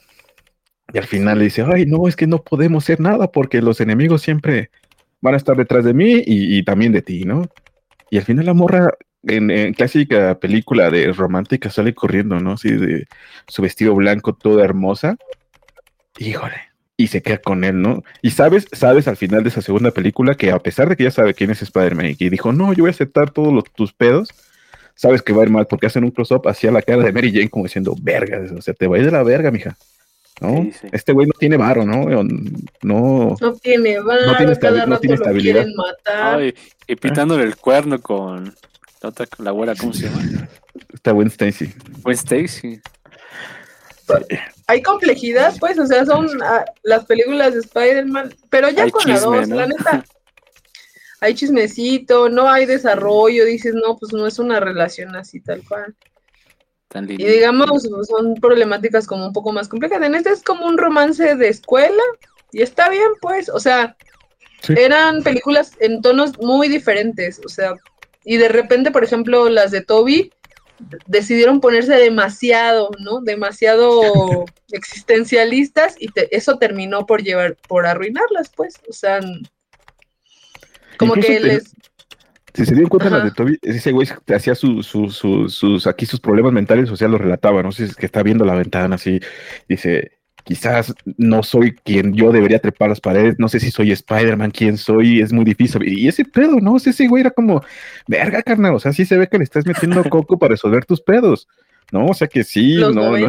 Y al final le dice, ay, no, es que no podemos hacer nada porque los enemigos siempre van a estar detrás de mí y, también de ti, ¿no? Y al final la morra, en, en clásica película de romántica, sale corriendo, ¿no? Así de su vestido blanco, toda hermosa. Híjole. Y se queda con él, ¿no? Y sabes, sabes al final de esa segunda película que a pesar de que ya sabe quién es Spider-Man y que dijo, no, yo voy a aceptar todos los- tus pedos, sabes que va a ir mal porque hacen un close-up hacia la cara de Mary Jane como diciendo, verga, o sea, te va a ir de la verga, mija. ¿No? Sí, sí. Este güey no tiene varo, ¿no? No, No tiene varo, No tiene estabi- cada no rato tiene lo estabilidad. quieren matar. Ay, y pitándole el cuerno con la otra, la güera, ¿cómo se llama? está buen Stacy. Gwen Stacy. Hay complejidad, pues, o sea, son ah, las películas de Spider-Man, pero ya Hay con la chisme, dos, ¿no? la neta, <laughs> hay chismecito, no hay desarrollo, dices, no, pues no es una relación así tal cual. Tan. Y digamos, son problemáticas como un poco más complejas. En este es como un romance de escuela y está bien, pues, o sea, Sí. eran películas en tonos muy diferentes, o sea, y de repente, por ejemplo, las de Toby decidieron ponerse demasiado, ¿no? Demasiado <laughs> existencialistas y te- eso terminó por llevar, por arruinarlas, pues, o sea, como Incluso que te- les... Si se dieron cuenta Ajá. las de Toby, ese güey te hacía su, su- su- sus, aquí sus problemas mentales, o sea, los relataba, no sé, es que está viendo la ventana así, dice, quizás no soy quien yo debería trepar las paredes, no sé si soy Spider-Man, quién soy, es muy difícil. Y ese pedo, ¿no? O sea, ese güey era como, verga, carnal, o sea, sí se ve que le estás metiendo <laughs> coco para resolver tus pedos, ¿no? O sea que sí, los no, no.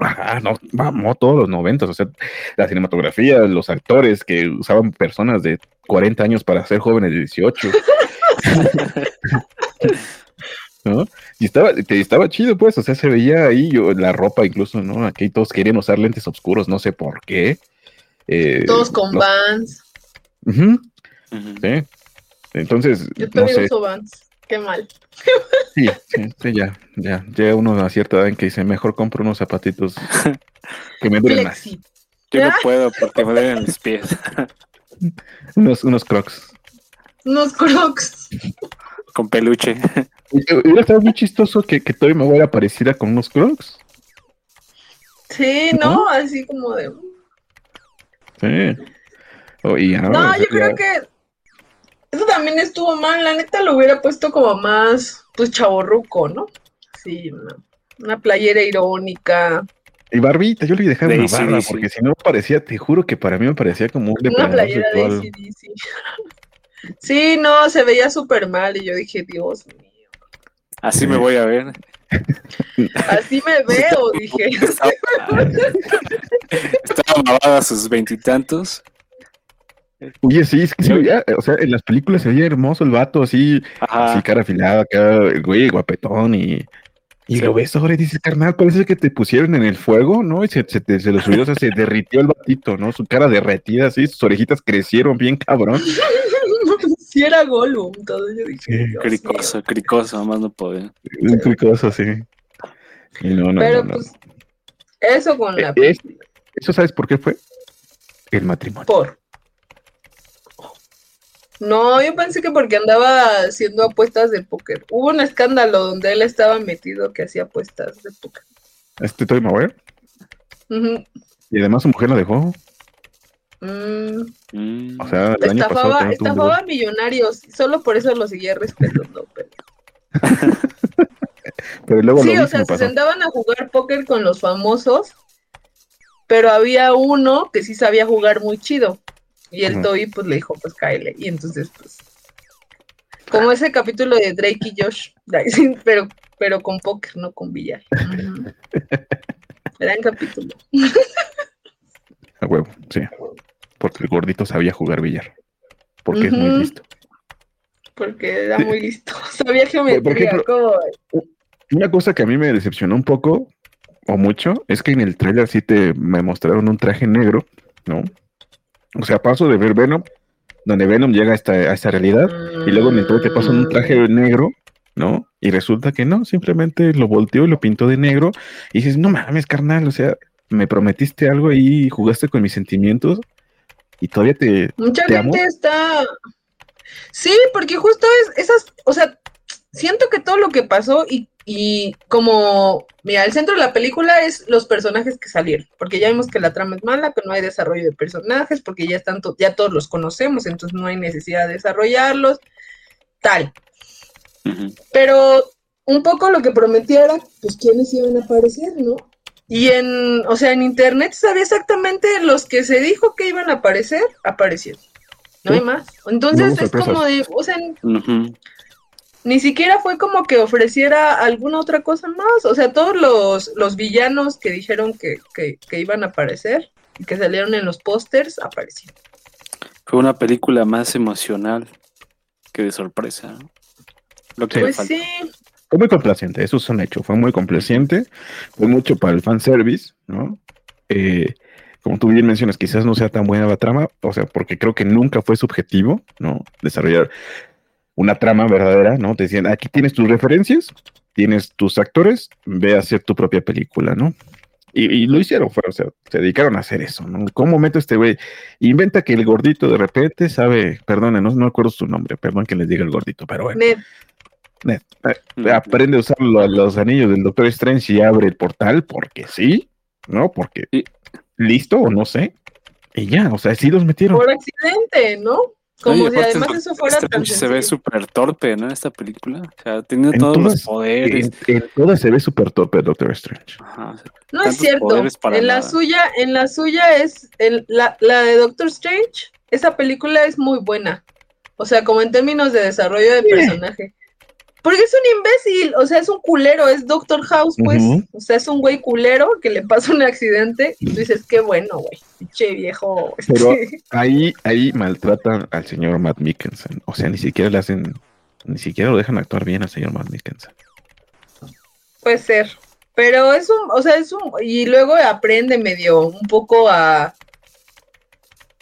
Ajá, no, vamos, todos los noventas, o sea, la cinematografía, los actores que usaban personas de 40 años para ser jóvenes de 18. <laughs> <laughs> ¿No? Y estaba, te- estaba chido, pues, o sea, se veía ahí yo, la ropa incluso, ¿no? Aquí todos querían usar lentes oscuros, no sé por qué. Eh, Todos con no- Vans. Ujú, Ujú. sí. Entonces, Yo no sé, uso Vans. Qué mal. sí, sí, sí, ya, ya, ya uno a cierta edad en que dice, mejor compro unos zapatitos <laughs> que me duren más. Yo no puedo porque me duelen los pies. <laughs> unos, unos crocs. Unos crocs. Con peluche. Hubiera estado muy chistoso que, que Toby Maguire apareciera con unos crocs. Sí, ¿no? Así como de. Sí. Oh, y ahora, No, yo creo que eso también estuvo mal. La neta lo hubiera puesto como más, pues, chaborruco, ¿no? Sí, una, una playera irónica. Y barbita, yo le dejaba De una barba, porque si no parecía, te juro que para mí me parecía como un Una playera de. ACDC. <laughs> Sí, no, se veía súper mal. Y yo dije, Dios mío. Así me voy a ver. Así me veo, dije. <laughs> Estaba, mamada a sus veintitantos. Oye, sí, es que se veía, o sea, en las películas se veía hermoso el vato, así, Ajá. así cara afilada, acá, el güey guapetón y, Y Sí. lo ves ahora y dices, carnal, parece que te pusieron en el fuego, ¿no? Y se, se, te- se lo subió, o sea, se derritió el batito, ¿no? Su cara derretida, así, sus orejitas crecieron bien cabrón. Si era Gollum, todo yo dije. Sí, Dios mío. Cricoso, cricoso, más no podía. Un cricoso, sí. Y no, no, Pero no, no. pues, eso con la Eh, es- ¿Eso sabes por qué fue? El matrimonio. por. No, yo pensé que porque andaba haciendo apuestas de póker. Hubo un escándalo donde él estaba metido que hacía apuestas de póker. Este Toy Maguire. Ujú. Y además su mujer la dejó. Mm, Mm. O sea, el año pasado estafaba, estafaba a millonarios, solo por eso lo seguía respetando. Pero... <laughs> luego Sí, lo o sea, se sentaban a jugar póker con los famosos, pero había uno que sí sabía jugar muy chido. Y el. Toby pues le dijo, pues cáele. Y entonces, pues, como ese capítulo de Drake y Josh, <laughs> pero, pero con póker, no con billar. <laughs> Ujú. Gran capítulo. A huevo, sí. Porque el gordito sabía jugar billar. Porque es muy listo. Porque era muy listo. <laughs> Sabía geometría. ejemplo, como- Una cosa que a mí me decepcionó un poco, o mucho, es que en el trailer sí te me mostraron un traje negro, ¿no? O sea, paso de ver Venom, donde Venom llega a esta, a esta realidad, y luego en el trailer te pasan un traje Mm. negro, ¿no? Y resulta que no, simplemente lo volteó y lo pintó de negro, y dices, no mames, carnal, o sea, me prometiste algo y jugaste con mis sentimientos, y todavía te... Mucha ¿Te gente amo? está. Sí, porque justo es esas, o sea, siento que todo lo que pasó y, y como, mira, el centro de la película es los personajes que salieron, porque ya vimos que la trama es mala, que no hay desarrollo de personajes, porque ya están, to- ya todos los conocemos, entonces no hay necesidad de desarrollarlos, tal. Pero un poco lo que prometía era, pues, quiénes iban a aparecer, ¿no? Y en, o sea, en internet sabía exactamente los que se dijo que iban a aparecer, aparecieron. No Sí. hay más. Entonces es sorpresas. como de, o sea, ni siquiera fue como que ofreciera alguna otra cosa más. O sea, todos los, los villanos que dijeron que, que, que iban a aparecer y que salieron en los pósters, aparecieron. Fue una película más emocional que de sorpresa. ¿no? Lo que le Pues sí, Fue muy complaciente, eso es un hecho, fue muy complaciente, fue mucho para el fanservice, ¿no? Eh, como tú bien mencionas, quizás no sea tan buena la trama, o sea, porque creo que nunca fue su objetivo, ¿no? Desarrollar una trama verdadera, ¿no? Te decían, aquí tienes tus referencias, tienes tus actores, ve a hacer tu propia película, ¿no? Y, lo hicieron, o sea, se dedicaron a hacer eso, ¿no? ¿Cómo meto este güey? Inventa que el gordito de repente sabe, perdón, no, no acuerdo su nombre, perdón que les diga el gordito, pero bueno. Ned, Aprende a usar lo- los anillos del Doctor Strange y abre el portal, porque sí, ¿no? Porque Sí. listo o no sé. Y ya, o sea, sí los metieron. por accidente, ¿no? Como Oye, si además eso fuera tan Strange se ve súper torpe, ¿no? En esta película. O sea, tiene En todos los todas- poderes. En, en todas se ve súper tope Doctor Strange. Ajá, o sea, No es cierto. En la nada. suya, en la suya es el- la, la de Doctor Strange. Esa película es muy buena. O sea, como en términos de desarrollo de personaje. Porque es un imbécil, o sea, es un culero, es Doctor House, pues. O sea, es un güey culero que le pasa un accidente y tú dices, qué bueno, güey. Pinche viejo. Pero- <laughs> Ahí, ahí maltratan al señor Matt Mikkelsen. O sea, ni siquiera le hacen, ni siquiera lo dejan actuar bien al señor Matt Mikkelsen. Puede ser. Pero es un, o sea, es un, y luego aprende medio un poco a,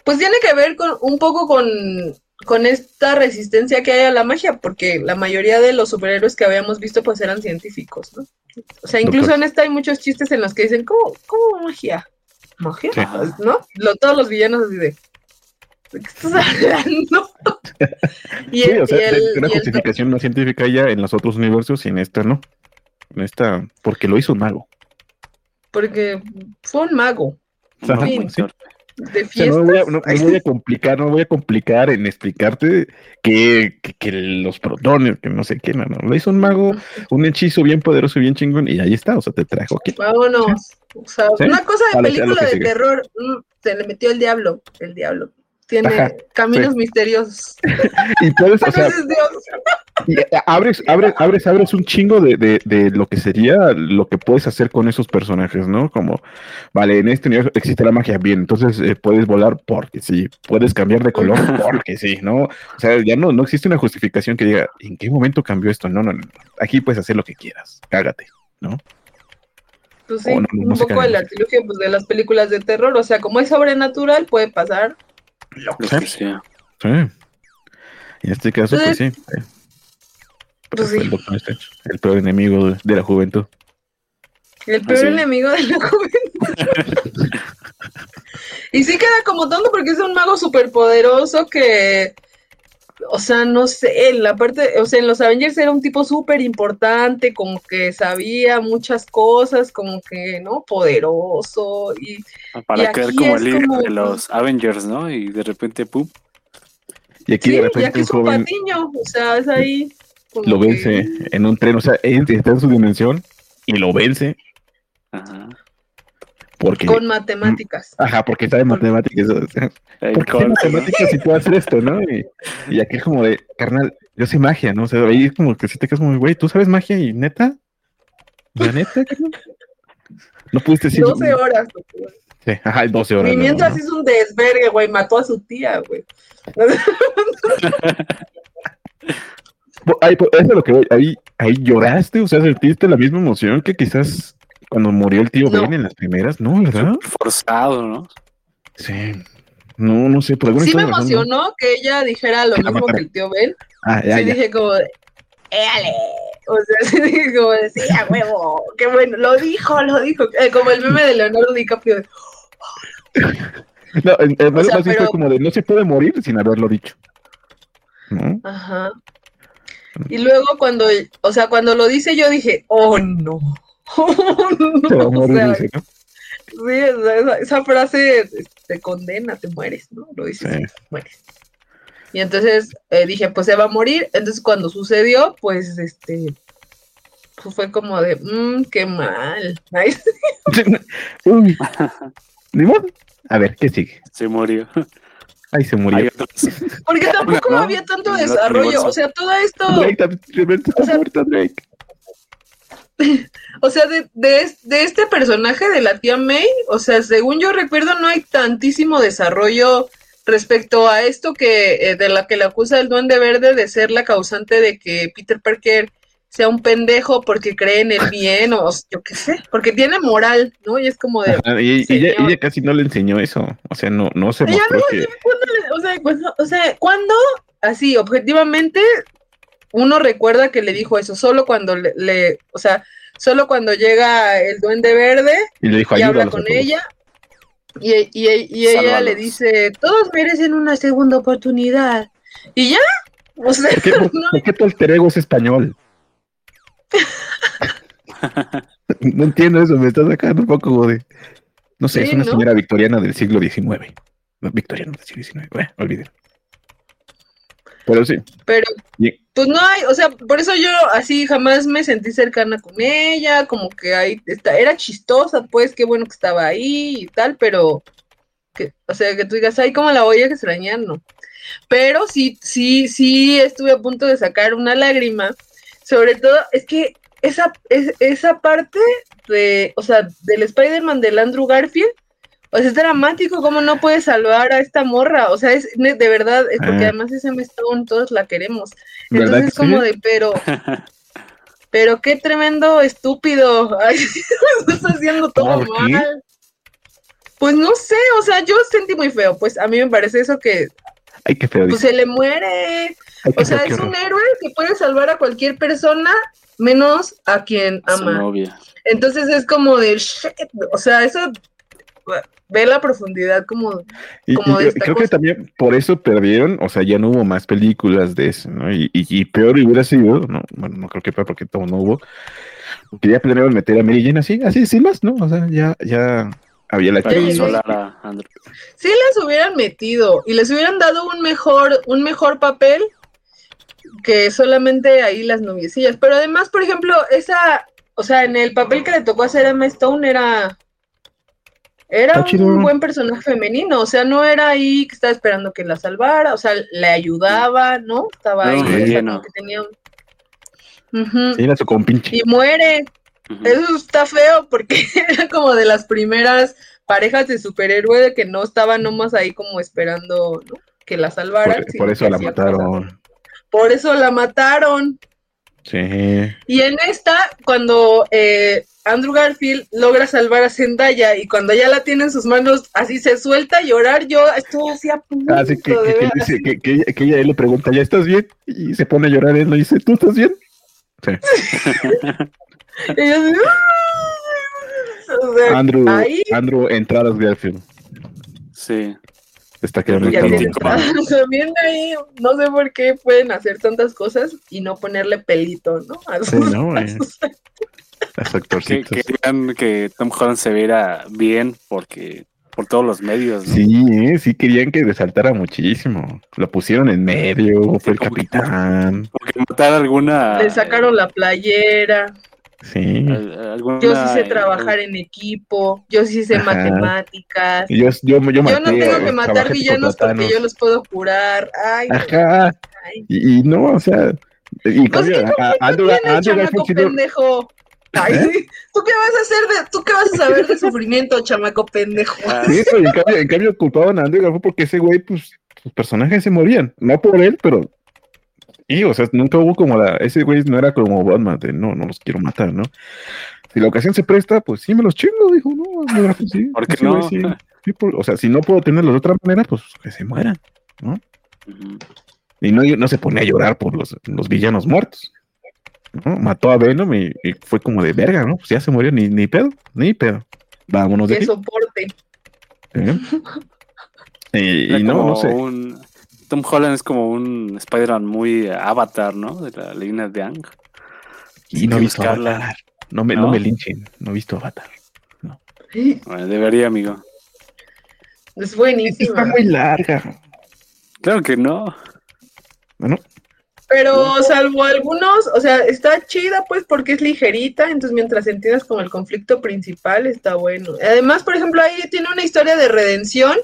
pues tiene que ver con, un poco con, con esta resistencia que hay a la magia, porque la mayoría de los superhéroes que habíamos visto pues eran científicos, ¿no? O sea, incluso Doctor. en esta hay muchos chistes en los que dicen, ¿cómo, cómo magia? ¿Magia? Sí. ¿No? Lo- todos los villanos así de, ¿de qué estás hablando? <laughs> y Sí, el- o sea, y el- una y el- justificación más científica ya en los otros universos y en esta no. En esta, porque lo hizo un mago. porque fue un mago Ajá, sí. De O sea, no fiestas. voy, a, no- no voy a complicar, no voy a complicar en explicarte que, que, que los protones, que no sé qué, no, no. Lo hizo un mago, <laughs> un hechizo bien poderoso y bien chingón, y ahí está, o sea, te trajo aquí. Vámonos. O sea, Sí. una cosa de lo película de sigue. terror, mm, se le metió el diablo, el diablo. Tiene Ajá, caminos sí. misteriosos. <laughs> Y puedes, o sea, Dios. Y abres, abres, abres, abres un chingo de, de, de lo que sería lo que puedes hacer con esos personajes, ¿no? Como, vale, en este universo existe la magia, bien, entonces eh, puedes volar porque sí, puedes cambiar de color <laughs> porque sí, ¿no? O sea, ya no, no existe una justificación que diga, ¿en qué momento cambió esto? No, no, no, aquí puedes hacer lo que quieras, cágate, ¿no? Pues sí, Oh, no, no, no un poco caen. el artilugio pues, de las películas de terror. O sea, como es sobrenatural, puede pasar lo que sea. Sí. En este caso, pues sí. Pues sí. el Doctor Strange, el peor enemigo de, de la juventud. El peor Así. enemigo de la juventud. <laughs> y sí queda como tonto porque es un mago súper poderoso que, o sea, no sé, en la parte, o sea, en los Avengers era un tipo súper importante, como que sabía muchas cosas, como que, ¿no? Poderoso. Y Para Y quedar aquí como el líder como- de los Avengers, ¿no? Y de repente, ¡pum! Y aquí sí, de ya repente que un es un joven patiño, o sea, es ahí. Como lo que- vence en un tren, o sea, él está en su dimensión y lo vence Ajá. porque, Con matemáticas. ajá, porque sabe matemáticas. o sea, ¿Por qué matemáticas si puedo hacer esto, no? Y, y aquí es como de, carnal, yo sé magia, ¿no? O sea, ahí es como que si te quedas como, güey, ¿tú sabes magia y neta? ¿La neta, <laughs> carnal? No pudiste decir. 12 horas. Sí, ajá, 12 horas. Y no, mientras no. hizo un desvergue, güey, mató a su tía, güey. <laughs> <laughs> Ay, pues, eso es lo que voy. Ahí, ahí lloraste, o sea, sentiste la misma emoción que quizás cuando murió el tío No. Ben en las primeras, ¿no? ¿Verdad? Forzado, ¿no? Sí. No, no sé, por alguna Sí me extraña razón, ¿no? emocionó que ella dijera lo la mismo que el tío Ben. Ah, ya, sí ya. dije como ¡éale! O sea, <laughs> sí dije como sí, a huevo, qué bueno, lo dijo, lo dijo. Eh, como el meme de Leonardo DiCaprio. de, <laughs> No, en- en- más sea, más pero- fue como de no se puede morir sin haberlo dicho. ¿No? Ajá. Y luego cuando, o sea, cuando lo dice yo dije, oh no. <laughs> Oh, no, Se va a o morir, sea, dice, ¿no? sí, esa, frase te condena, te mueres, ¿no? Lo dices, Sí. mueres. Y entonces eh, dije, pues se va a morir. Entonces cuando sucedió, pues este, pues fue como de, mmm, qué mal. <laughs> <laughs> Uy. A ver, ¿qué sigue? Se murió. Ahí se murió. <laughs> Porque tampoco ¿no? había tanto desarrollo. O sea, todo esto, Drake o sea- muerto, Drake. <laughs> o sea, de, de, de este personaje de la tía May, o sea, según yo recuerdo, no hay tantísimo desarrollo respecto a esto que eh, de la que le acusa el Duende Verde de ser la causante de que Peter Parker sea un pendejo porque cree en el bien o yo qué sé, porque tiene moral, ¿no? Y es como de, Ajá, y, y ella, casi no le enseñó eso. O sea, no, no se mostró no, que. ¿cuándo le- o sea, cuando, o sea, ¿cuándo? Así, objetivamente, uno recuerda que le dijo eso, solo cuando le, le- o sea, solo cuando llega el duende verde Y le dijo, y habla con todos". ella, y, y- y ella le dice, todos merecen una segunda oportunidad. Y ya, o sea, ¿Por qué, <laughs> no, por qué tu alter ego es español? <laughs> no entiendo eso, me está sacando un poco como de. No sé, es una ¿no? señora victoriana del siglo XIX. No, victoriana del siglo XIX. Bueno, olvídelo. Pero sí. pero pues no hay, o sea, por eso yo así jamás me sentí cercana con ella, como que ahí está, era chistosa, pues qué bueno que estaba ahí y tal, pero que, o sea, que tú digas, ay, cómo la voy a extrañar, no. Pero sí, sí, sí estuve a punto de sacar una lágrima, sobre todo, es que esa, es, esa parte de, o sea, del Spider-Man del Andrew Garfield, o sea, es dramático cómo no puede salvar a esta morra, o sea, es de verdad, es porque Ah. además esa Emma Stone todos la queremos. ¿Verdad Entonces que como sí? de, pero, <laughs> pero qué tremendo estúpido, <laughs> Ay, estás haciendo todo mal. Pues no sé, o sea, yo sentí muy feo, pues a mí me parece eso que, Ay, qué feo. pues dice. se le muere, o sea, es un héroe que puede salvar a cualquier persona menos a quien Su ama. novia. Entonces es como de, shit, o sea, eso ve la profundidad como Y, como y de esta creo que cosa. también por eso perdieron, o sea, ya no hubo más películas de eso, ¿no? Y, y- y peor hubiera sido, no, bueno, no creo que peor porque todo no hubo, porque ya planearon meter a Mary Jane así, así, sin más, ¿no? O sea, ya, ya había la Para Sí, les hubieran metido y les hubieran dado un mejor, un mejor papel que solamente ahí las noviecillas. Pero además, por ejemplo, esa, o sea, en el papel que le tocó hacer a Emma Stone era, era un buen personaje femenino, o sea, no era ahí que estaba esperando que la salvara, o sea, le ayudaba, ¿no? Estaba ahí, No, que tenía un-. Sí, era su compinche. Y muere, eso está feo porque <laughs> era como de las primeras parejas de superhéroe de que no estaban nomás ahí como esperando ¿no? que la salvaran. Por, eso la cosas. Por eso la mataron. Sí. Y en esta, cuando eh, Andrew Garfield logra salvar a Zendaya y cuando ya la tiene en sus manos, así se suelta a llorar, yo estoy así a punto Así que, de que, que ver dice- así. que- que ella, que ella le pregunta, ¿ya estás bien? Y se pone a llorar, él le dice, ¿tú estás bien? Sí. <laughs> Y yo así, o sea, Andrew, ahí Andrew Entradas Garfield. Sí. Está quedando ya <laughs> también ahí, no sé por qué pueden hacer tantas cosas y no ponerle pelito, ¿no? A Sí, sus- ¿no? <laughs> a Eh, sus- Que, querían que Tom Holland se viera bien porque por todos los medios, ¿no? Sí, eh, sí querían que resaltara muchísimo. Lo pusieron en medio, fue el capitán. Porque matar alguna. Le sacaron la playera. Sí. Yo sí sé trabajar en equipo, yo sí sé Ajá. matemáticas. Yo, yo, yo, Yo no tengo que matar villanos porque yo los puedo curar. Ay, Ajá. ay. Y, y no, o sea. Y Pues, cambio, ¿qué a- a- Andrew, ¿Qué tiene, Andrew chamaco Garfield sí lo- pendejo? Ay, ¿Eh? sí. ¿Tú qué vas a hacer de, tú qué vas a saber de sufrimiento, chamaco pendejo? Sí, pero en cambio, en cambio culpaban a Andrew Garfield porque ese güey, pues, sus personajes se morían. No por él, pero. Y, o sea, nunca hubo como la. Ese güey no era como Batman, de no, no los quiero matar, ¿no? Si la ocasión se presta, pues sí me los chingo, dijo, no, Garfield sí. ¿Por qué ese güey no? sí. Sí, por- o sea, si no puedo tenerlos de otra manera, pues que se mueran. Ujú. Y no, no se pone a llorar por los, los villanos muertos. ¿no? Mató a Venom y, y fue como de verga, ¿no? Pues ya se murió, ni, ni pedo, ni pedo. Vámonos de aquí. soporte. ¿eh? <laughs> Y, no, no sé. un- Tom Holland es como un Spider-Man muy avatar, ¿no? De la leyenda de Ang. Y no he visto buscarla. Avatar. No me, no ¿No? me linchen, no he visto Avatar. Bueno, debería, amigo. Es buenísimo. Está muy larga. Claro que no. Bueno, Pero salvo algunos, o sea, está chida pues porque es ligerita, entonces mientras entiendas como el conflicto principal está bueno. Además, por ejemplo, ahí tiene una historia de redención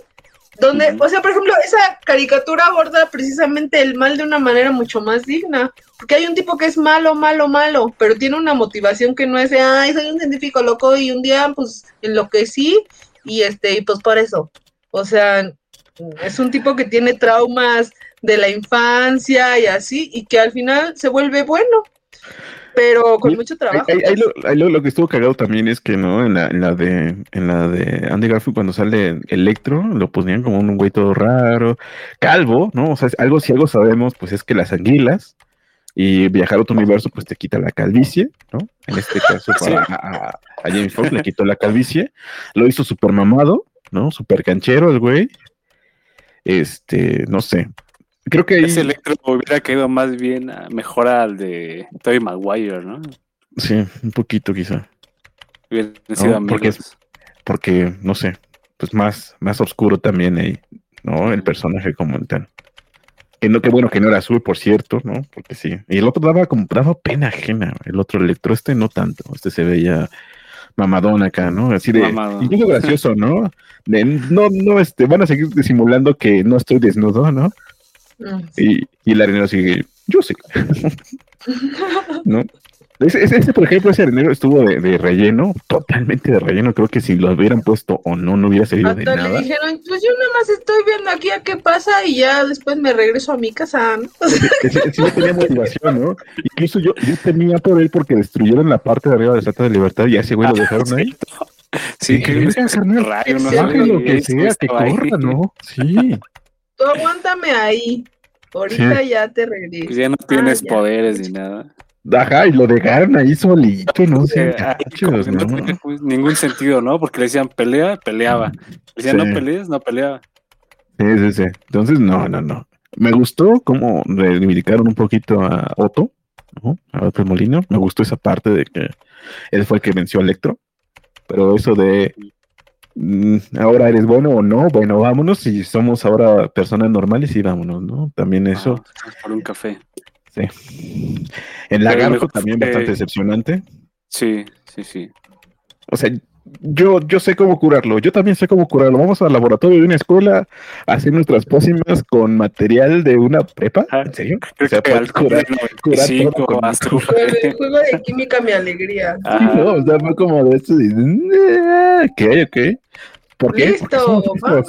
donde, o sea, por ejemplo, esa caricatura aborda precisamente el mal de una manera mucho más digna, porque hay un tipo que es malo, malo, malo, pero tiene una motivación que no es de, ay, soy un científico loco y un día pues enloquecí y este, y pues por eso. O sea, es un tipo que tiene traumas de la infancia y así, y que al final se vuelve bueno, pero con mucho trabajo. ahí- ahí pues. lo, ahí lo- lo que estuvo cagado también es que, ¿no? En la, en la de en la de Andy Garfield cuando sale Electro, lo ponían como un güey todo raro, calvo, ¿no? O sea, algo si algo sabemos, pues es que las anguilas y viajar a otro universo, pues te quita la calvicie, ¿no? En este caso, <laughs> para, a- a James Fox le quitó la calvicie, lo hizo súper mamado, ¿no? Súper canchero el güey. Este, no sé. Creo que ahí, Ese Electro hubiera caído más bien a- mejor al de Tobey Maguire, ¿no? sí, un poquito quizá. Amigos. porque es- porque no sé, pues más, más oscuro también ahí, ¿no? El personaje como tal. Que no, que bueno que no era azul, por cierto, ¿no? Porque sí. Y el otro daba como daba pena ajena, el otro electro, este no tanto, este se veía mamadón acá, ¿no? Así de, Mamado. incluso gracioso, ¿no? De, no, no, este, van a seguir disimulando que no estoy desnudo, ¿no? Y, y el arenero sigue, yo sí. <laughs> ¿No? Ese, ese- ese, por ejemplo, ese arenero estuvo de, de relleno, totalmente de relleno. Creo que si lo hubieran puesto o no, no hubiera servido de Hasta le nada. dijeron, pues yo nada más estoy viendo aquí a qué pasa y ya después me regreso a mi casa, ¿no? <laughs> Ese no tenía motivación, ¿no? Incluso yo, yo temía por él porque destruyeron la parte de arriba de la Estatua de Libertad y a ese güey lo dejaron ahí. Sí, que Verga, carnal, rayo, no Sí, que sea, que corra, ¿no? Sí. Tú aguántame ahí. Ahorita ya te regreso. Pues ya no tienes Ah, ya. poderes ni nada. Ajá, y lo dejaron ahí solito, no sé. Como que no pues, ningún sentido, ¿no? Porque le decían pelea, peleaba. Le decían Sí. no pelees, no peleaba. Sí, sí, sí. Entonces, no, no, no. Me gustó cómo reivindicaron un poquito a Otto, ¿no? A Otto Molino. Me gustó esa parte de que él fue el que venció a Electro. Pero eso de ahora eres bueno o no, bueno, vámonos. Y somos ahora personas normales y vámonos, ¿no? También eso. Ah, por un café. Sí. El lagarto también bastante decepcionante. Sí, sí, sí. O sea, yo, yo sé cómo curarlo, yo también sé cómo curarlo. Vamos al laboratorio de una escuela a hacer nuestras pócimas con material de una prepa. ¿En serio? O sea, puedes curar, curar todo 95 con. Con <laughs> el juego de química mi alegría. Sí, Ah, no, o sea, fue como de esto. y, "Ah, Ok, ok. ¿Por qué? Listo, vámonos.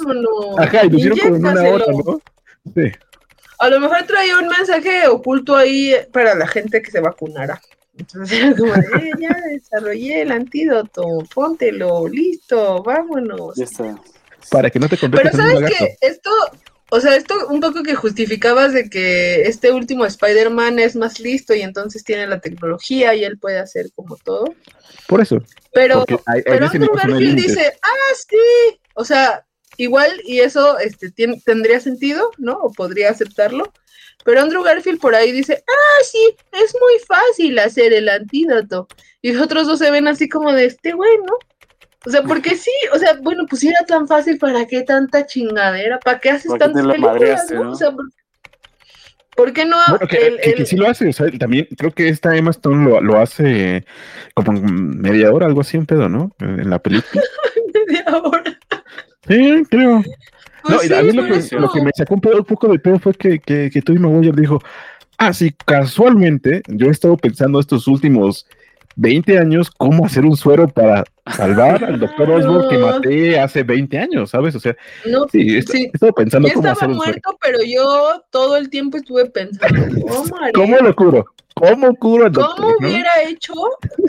Ajá, y lo hicieron como en una hora. ¿no? Sí. a lo mejor traía un mensaje oculto ahí para la gente que se vacunara. Entonces era como de, "Eh, ya desarrollé el antídoto, póntelo, listo, vámonos. Ya está. Para que no te Pero sabes que esto, o sea, esto un poco que justificabas de que este último Spider-Man es más listo y entonces tiene la tecnología y él puede hacer como todo. Por eso. Pero, Porque hay, hay pero Andrew Garfield dice, ah, sí, o sea, igual y eso este, tien- tendría sentido, ¿no? O podría aceptarlo. Pero Andrew Garfield por ahí dice, ah, sí, es muy fácil hacer el antídoto. Y los otros dos se ven así como de este güey, ¿no? O sea, porque sí, o sea, bueno, pues si era tan fácil, ¿para qué tanta chingadera? ¿Para qué haces ¿Por qué te tantas la películas, no? no? O sea, ¿por, por qué no? Bueno, que, el- que- que el- sí lo hace, o sea, también creo que esta Emma Stone lo, lo hace como en media hora, algo así, un pedo, ¿no? En la película. <laughs> de ahora. Sí, creo. Pues no, y sí, a mí lo que, eso. lo que me sacó un, pedo, un poco de pedo fue que, que, que Tobey Maguire dijo, ah, sí, casualmente yo he estado pensando estos últimos 20 años cómo hacer un suero para salvar al doctor <laughs> Osborn que maté hace 20 años, ¿sabes? O sea, No, sí, he est- sí. he estado pensando Yo cómo estaba hacer un suero. muerto, pero yo todo el tiempo estuve pensando, ¿cómo <laughs> lo curo? ¿Cómo curo al doctor? ¿Cómo no? hubiera hecho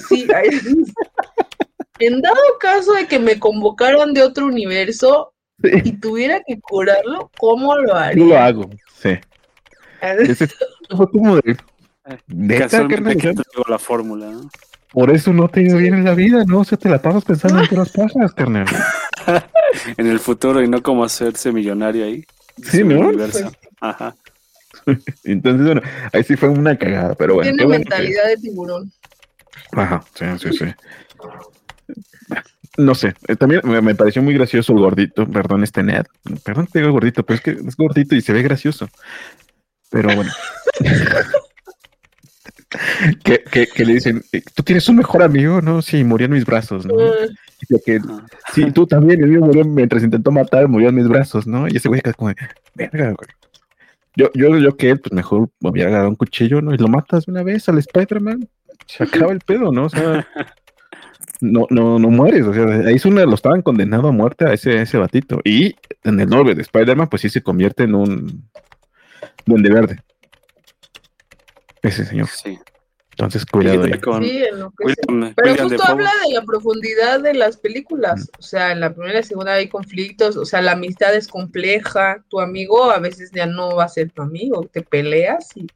si <laughs> en dado caso de que me convocaran de otro universo Sí, y tuviera que curarlo, ¿cómo lo yo lo haría? hago, sí. <laughs> Ese fue como de... Aquí te digo la fórmula, ¿no? Por eso no te ha ido bien en la vida, ¿no? O sea, te la pasas pensando en <laughs> puras pajas, carnal. <laughs> En el futuro y no cómo hacerse millonario ahí. Sí, ¿no? universo. Ajá. Entonces, bueno, ahí sí fue una cagada, pero bueno. Tiene bueno que- mentalidad de tiburón. Ajá, sí, sí, sí. No sé, eh, también me, me pareció muy gracioso el gordito, perdón, este Ned. Perdón que te digo gordito, pero es que es gordito y se ve gracioso. Pero bueno. <laughs> que, que, que le dicen, eh, tú tienes un mejor amigo, ¿no? Sí, murió en mis brazos, ¿no? Dice que, sí, tú también, el mío murió mientras intentó matar, murió en mis brazos, ¿no? Y ese güey queda como, verga, güey. Yo, yo, yo que él, pues mejor me hubiera agarrado un cuchillo, ¿no? Y lo matas de una vez al Spider-Man. Se acaba el pedo, ¿no? O sea, <laughs> no, no, no mueres. O sea, ahí es una, lo estaban condenando a muerte a ese, ese batito. Y en el nombre de Spider-Man, pues sí se convierte en un duende verde. Ese señor. Sí. Entonces, cuidado ahí. Con sí, en lo que sea. William, Pero William justo habla de la profundidad de las películas. O sea, en la primera y segunda hay conflictos. O sea, la amistad es compleja. Tu amigo a veces ya no va a ser tu amigo. Te peleas y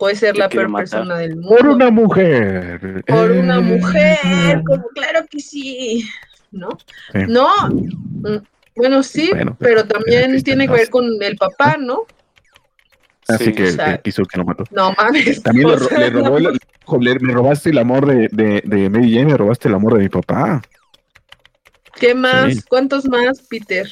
puede ser la peor matar. persona del mundo. Por una mujer. Por una Eh, mujer. Como, claro que sí. ¿No? Sí. No. mm, Bueno, sí, Bueno, pero pero también tiene que ver con el papá, ¿no? Así Sí. que, O sea, quiso que lo mató. No mames. <laughs> También le, ro- sea, le robó, el- joder, me robaste el amor de, de, de Mary Jane, me robaste el amor de mi papá. ¿Qué más? Sí. ¿Cuántos más, Peter?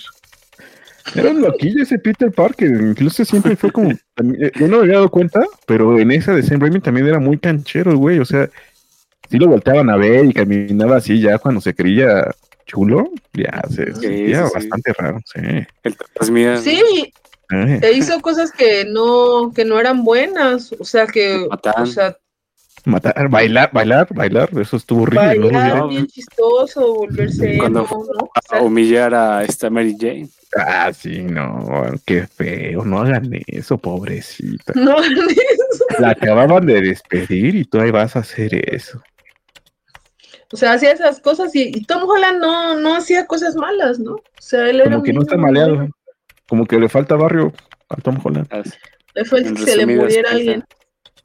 Era un loquillo ese Peter Parker, incluso siempre fue como, <laughs> eh, yo no me había dado cuenta, pero en esa de Sam Raimi también era muy canchero, güey, o sea, sí lo volteaban a ver y caminaba así ya cuando se creía chulo, ya se Sí, sentía sí, sí. bastante raro, sí. El Tasmía. Sí, Eh, e hizo cosas que no, que no eran buenas. O sea, que, Matan. o sea, matar, bailar, bailar, bailar, eso estuvo horrible, bailar no. bien chistoso, volverse Cuando emo, ¿no? O sea, A humillar a esta Mary Jane. Ah, sí, no, qué feo, no hagan eso, pobrecita. no, La acababan de despedir y tú ahí vas a hacer eso. o sea, hacía esas cosas y, y Tom Holland no, no hacía cosas malas, ¿no? O sea, él era Como que no está maleado, bueno. como que le falta barrio a Tom Holland. Le fue En que se le muriera alguien.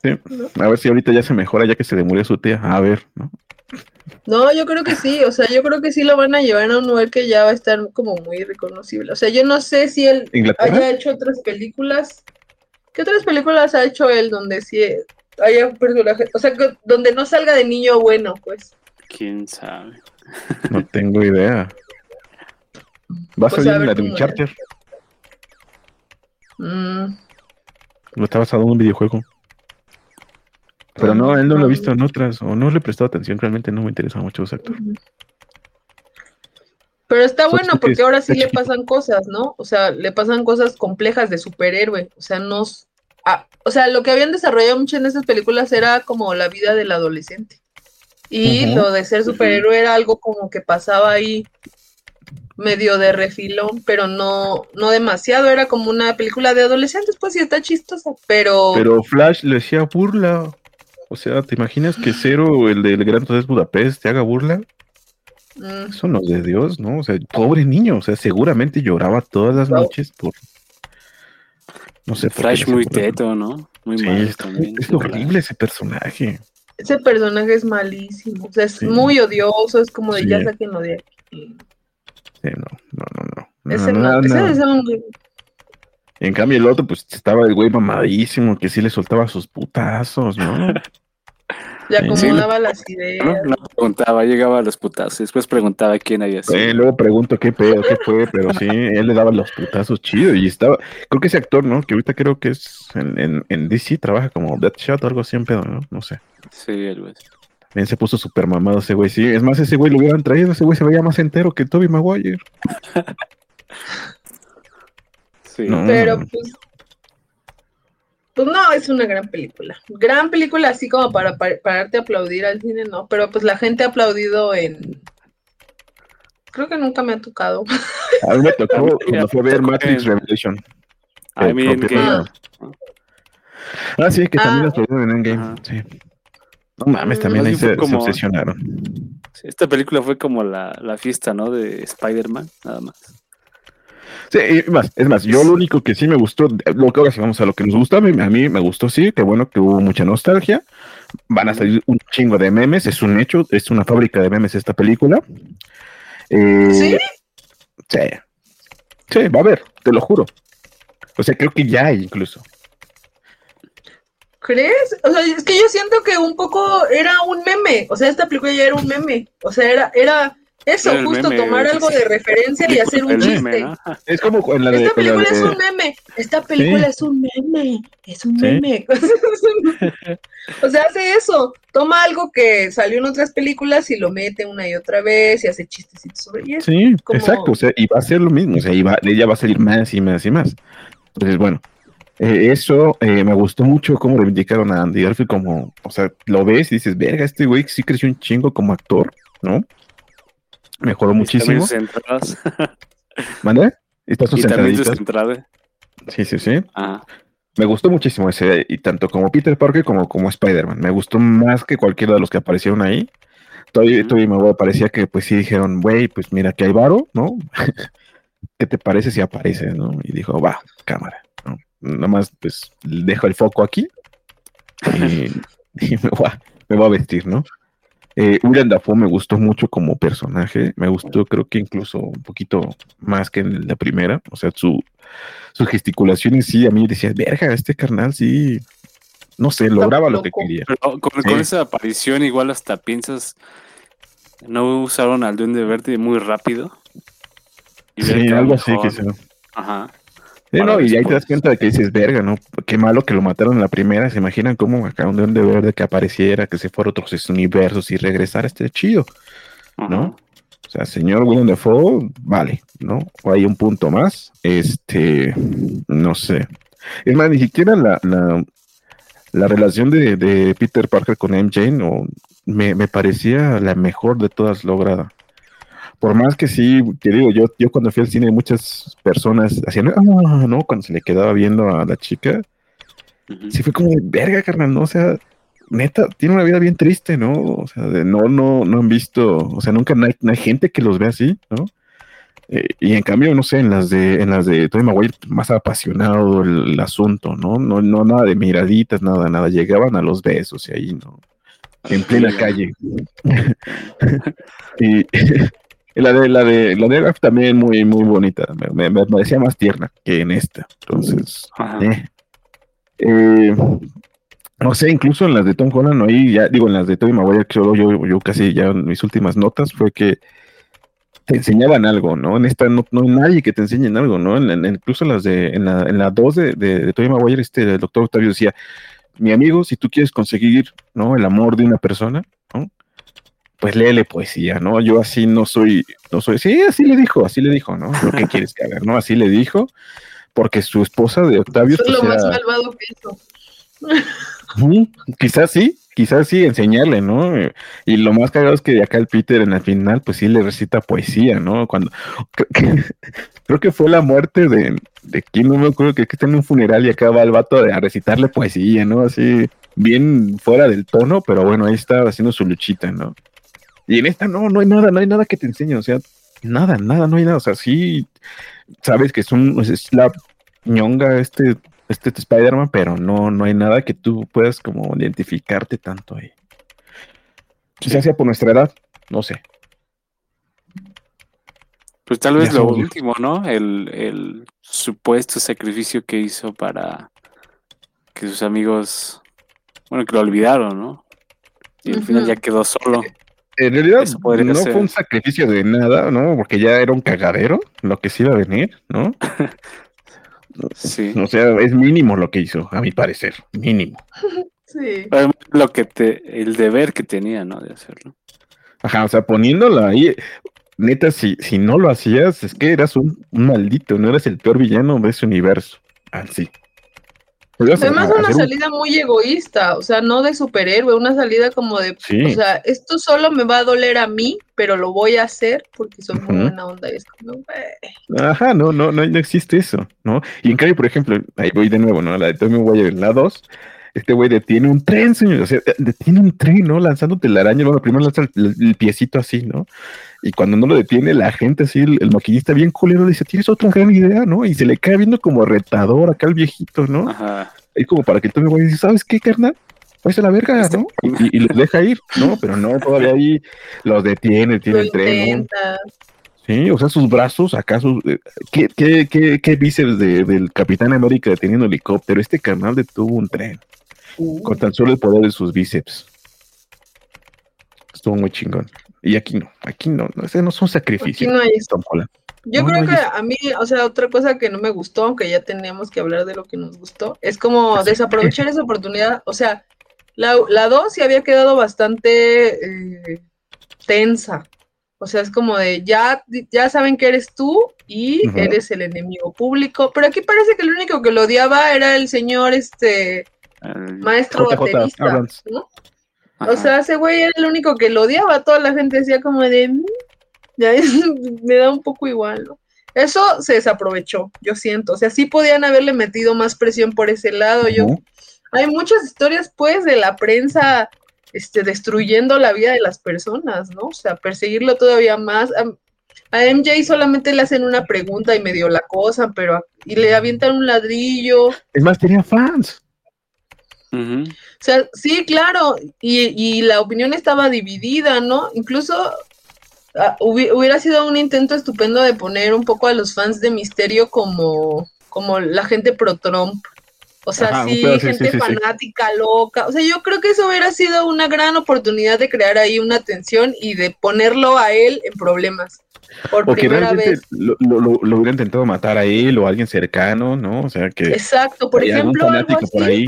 Sí. A ver si ahorita ya se mejora, ya que se le murió su tía. A ver, ¿no? No, yo creo que sí, o sea, yo creo que sí lo van a llevar a un lugar que ya va a estar como muy reconocible. O sea, yo no sé si él Inglaterra. haya hecho otras películas. ¿Qué otras películas ha hecho él donde sí haya un personaje? O sea, que- donde no salga de niño bueno, pues. ¿Quién sabe? No tengo idea. Va a Pues salir a la de cómo Uncharted. Mm, No está basado en un videojuego. Pero no, él no lo ha visto en otras, o no le he prestado atención, realmente no me interesa mucho ese actor. Pero está bueno porque ahora sí le pasan cosas, ¿no? O sea, le pasan cosas complejas de superhéroe. O sea, no. ah, o sea, lo que habían desarrollado mucho en esas películas era como la vida del adolescente. Y lo de ser superhéroe era algo como que pasaba ahí medio de refilón, pero no, no demasiado. Era como una película de adolescentes, pues sí está chistosa, pero, Pero Flash le decía burla. O sea, ¿te imaginas que Cero, el del Gran Hotel Budapest, te haga burla? mm, Eso no es de Dios, ¿no? O sea, pobre niño, o sea, seguramente lloraba todas las noches por. No sé Flash muy teto, ¿no? Muy Sí, mal es, también. es horrible ese personaje. ese personaje es malísimo. O sea, es Sí. muy odioso, es como de Sí. ya sáquenlo de aquí. Sí, no, no, no, no. Ese No, no, no, ese no. es un- En cambio, el otro, pues estaba el güey mamadísimo, que sí le soltaba sus putazos, ¿no? <laughs> le Sí. acomodaba las ideas. ¿no? No preguntaba, llegaba a los putazos, después preguntaba quién había sido. Eh, luego pregunto qué pedo, qué fue, pero sí, él le daba los putazos chido y estaba, creo que ese actor, ¿no? Que ahorita creo que es en, en, en DC, trabaja como Deadshot o algo así en pedo, ¿no? No sé. Sí, el güey. También se puso súper mamado ese güey, sí. Es más, ese güey lo hubieran traído, ese güey se veía más entero que Toby Maguire. <laughs> Sí. No. Pero pues. Pues no, es una gran película. Gran película, así como para, par- pararte a aplaudir al cine, no. Pero pues la gente ha aplaudido en. Creo que nunca me ha tocado. A mí me tocó cuando fue a ver Matrix en- Revelation. A el mí en propio- Game. Ah, sí, que también Ah. las trajeron en Endgame. Sí. No mames, también Más ahí se, obsesionaron. Sí, esta película fue como la, la fiesta, ¿no? De Spider-Man, nada más. Sí, y más, es más, yo lo único que sí me gustó, lo que ahora sí vamos a lo que nos gustó, a mí, a mí me gustó, sí, que bueno que hubo mucha nostalgia. Van a salir un chingo de memes, es un hecho, es una fábrica de memes esta película. Eh, ¿Sí? Sí. Sí, va a haber, te lo juro. O sea, creo que ya hay incluso. ¿Crees? O sea, es que yo siento que un poco era un meme. O sea, esta película ya era un meme. O sea, era, era eso, el justo meme, tomar algo de referencia y hacer un chiste. meme, ¿no? <laughs> Es como en la de. Esta película es un meme. Esta película es un meme. Es un Sí. <laughs> meme. o sea, hace eso. Toma algo que salió en otras películas y lo mete una y otra vez y hace chistecitos sobre eso. Sí, como- exacto, o sea, y va a ser lo mismo, o sea, y va, ella va a salir más y más y más. Entonces, bueno, eh, eso eh, me gustó mucho cómo reivindicaron a Andy Garfield como, o sea, lo ves y dices, verga, este güey sí creció un chingo como actor, ¿no? Mejoró muchísimo. sus entradas. <laughs> ¿Mande? Sus entraditas. entradas. Sí, sí, sí. Ajá. Me gustó muchísimo ese, y tanto como Peter Parker como como Spider-Man. Me gustó más que cualquiera de los que aparecieron ahí. Todavía, Ujú. todavía me parecía que pues sí dijeron, güey, pues mira que hay varo, ¿no? <laughs> ¿Qué te parece si aparece, no? Y dijo, va, cámara, ¿no? Nada más pues dejo el foco aquí y, <laughs> y me, voy a, me voy a vestir, ¿no? Eh, William Dafoe me gustó mucho como personaje, me gustó creo que incluso un poquito más que en la primera, o sea, su, sus gesticulaciones sí, a mí decía, verga, este carnal sí, no sé, lograba lo que quería. Pero con, esa aparición igual hasta piensas, no usaron al Duende Verde muy rápido. Y Sí, algo así mejor. que se... Ajá. Sí, no, y ahí te das cuenta de que dices, verga, ¿no? Qué malo que lo mataron en la primera. ¿Se imaginan cómo acá un duende verde que apareciera, que se fuera a otros universos y regresara? Este chido. ¿no? O sea, señor William Dafoe, vale, ¿no? O hay un punto más. Este, no sé. Es más, ni siquiera la, la, la relación de, de Peter Parker con MJ no, me, me parecía la mejor de todas lograda. Por más que sí, te digo, yo, yo cuando fui al cine, muchas personas hacían, ah, no, cuando se le quedaba viendo a la chica, sí fue como verga, carnal, ¿no? O sea, neta, tiene una vida bien triste, ¿no? O sea, de no, no, no han visto, o sea, nunca no hay, no hay gente que los ve así, ¿no? Eh, y en cambio, no sé, en las de, en las de Tobey Maguire, más apasionado el, el asunto, ¿no? ¿no? No nada de miraditas, nada, nada. Llegaban a los besos y ahí, ¿no? En plena calle. <laughs> y <laughs> la de la de la de Ralph también muy, muy bonita. Me, me, me parecía más tierna que en esta. Entonces, eh. Eh, no sé, incluso en las de Tom Holland, ahí ya, digo, en las de Tobey Maguire, creo yo, yo casi ya en mis últimas notas fue que te enseñaban algo, ¿no? En esta no, no hay nadie que te enseñen algo, ¿no? En, en- incluso las de, en la, en la 2 de, de, de Tobey Maguire, este, el doctor Octavio decía, mi amigo, si tú quieres conseguir, ¿no? El amor de una persona, ¿no? Pues léele poesía, ¿no? Yo así no soy, no soy, sí, así le dijo, así le dijo, ¿no? Lo que quieres que haga, ¿no? Así le dijo, porque su esposa de Octavio, Eso es pues, lo más era- malvado que. Ujú, Quizás sí, quizás sí enseñarle, ¿no? Y lo más cagado es que acá el Peter en el final, pues sí le recita poesía, ¿no? Cuando creo que, <laughs> creo que fue la muerte de, de quién no me acuerdo que, que está en un funeral y acá va el vato a recitarle poesía, ¿no? Así bien fuera del tono, pero bueno, ahí está haciendo su luchita, ¿no? Y en esta no, no hay nada, no hay nada que te enseñe, o sea, nada, nada, no hay nada, o sea, sí sabes que es un es la ñonga este este Spider-Man, pero no, no hay nada que tú puedas como identificarte tanto ahí. Quizás sea por nuestra edad, no sé. Pues tal Ya vez lo último, ¿no? El, el supuesto sacrificio que hizo para que sus amigos, bueno, que lo olvidaron, ¿no? Y al final ya quedó solo. En realidad no ser. fue un sacrificio de nada, ¿no? Porque ya era un cagadero lo que se iba a venir, ¿no? <laughs> Sí. O sea, es mínimo lo que hizo, a mi parecer, mínimo. <laughs> Sí. Lo que te, el deber que tenía, ¿no? De hacerlo. Ajá, o sea, poniéndolo ahí, neta, si, si no lo hacías, es que eras un, un maldito, no eres el peor villano de ese universo. Así. Además, hacer una un- salida muy egoísta, o sea, no de superhéroe, una salida como de, Sí. o sea, esto solo me va a doler a mí, pero lo voy a hacer porque soy muy buena onda. Y es como, "Güey". Ajá, no, no, no, no existe eso, ¿no? Y en cambio, por ejemplo, ahí voy de nuevo, ¿no? La de Tommy Maguire, la 2, este güey detiene un tren, señor, o sea, detiene un tren, ¿no? Lanzándote la araña, bueno, primero lanza el, el piecito así, ¿no? Y cuando no lo detiene, la gente así, el, el maquinista bien culero dice, tienes otra gran idea, ¿no? Y se le cae viendo como retador acá al viejito, ¿no? Ajá. Es como para que el Tommy Maguire dice, ¿sabes qué, carnal? Pues a la verga, ¿no? Y, <laughs> y- y los deja ir, ¿no? Pero no, todavía ahí los detiene, tiene Lo el tren. Sí, o sea, sus brazos, acaso, eh, ¿qué, qué, qué, qué bíceps de- del Capitán América deteniendo helicóptero? Este canal detuvo un tren con tan solo el poder de sus bíceps. Estuvo muy chingón. Y aquí no, aquí no, no, ese no son Aquí sacrificios. no hay eso. Yo No, creo no, que a mí, o sea, otra cosa que no me gustó, aunque ya teníamos que hablar de lo que nos gustó, es como Así. desaprovechar esa oportunidad. O sea, la, la 2 sí había quedado bastante eh, tensa. O sea, es como de ya, ya saben que eres tú y eres el enemigo público. Pero aquí parece que el único que lo odiaba era el señor este El- maestro JJ baterista, Abrams. ¿no? O sea, ese güey era el único que lo odiaba. Toda la gente decía como de, "Mm", ya es- <laughs> me da un poco igual, ¿no? Eso se desaprovechó, yo siento. O sea, sí podían haberle metido más presión por ese lado. Yo, hay muchas historias, pues, de la prensa este, destruyendo la vida de las personas, ¿no? O sea, perseguirlo todavía más. A, a MJ solamente le hacen una pregunta y medio la cosa, pero a- y le avientan un ladrillo. Es más, tenía fans. Ujú. O sea, sí, claro, y, y la opinión estaba dividida, ¿no? Incluso hubi- hubiera sido un intento estupendo de poner un poco a los fans de Misterio como, como la gente pro Trump. O sea, Ajá, sí, pedo, sí, gente sí, sí, sí. fanática, loca. O sea, yo creo que eso hubiera sido una gran oportunidad de crear ahí una tensión y de ponerlo a él en problemas. Por O primera realmente vez. lo, lo, hubiera intentado matar a él o a alguien cercano, ¿no? O sea, que Exacto, por ejemplo, algo por ahí.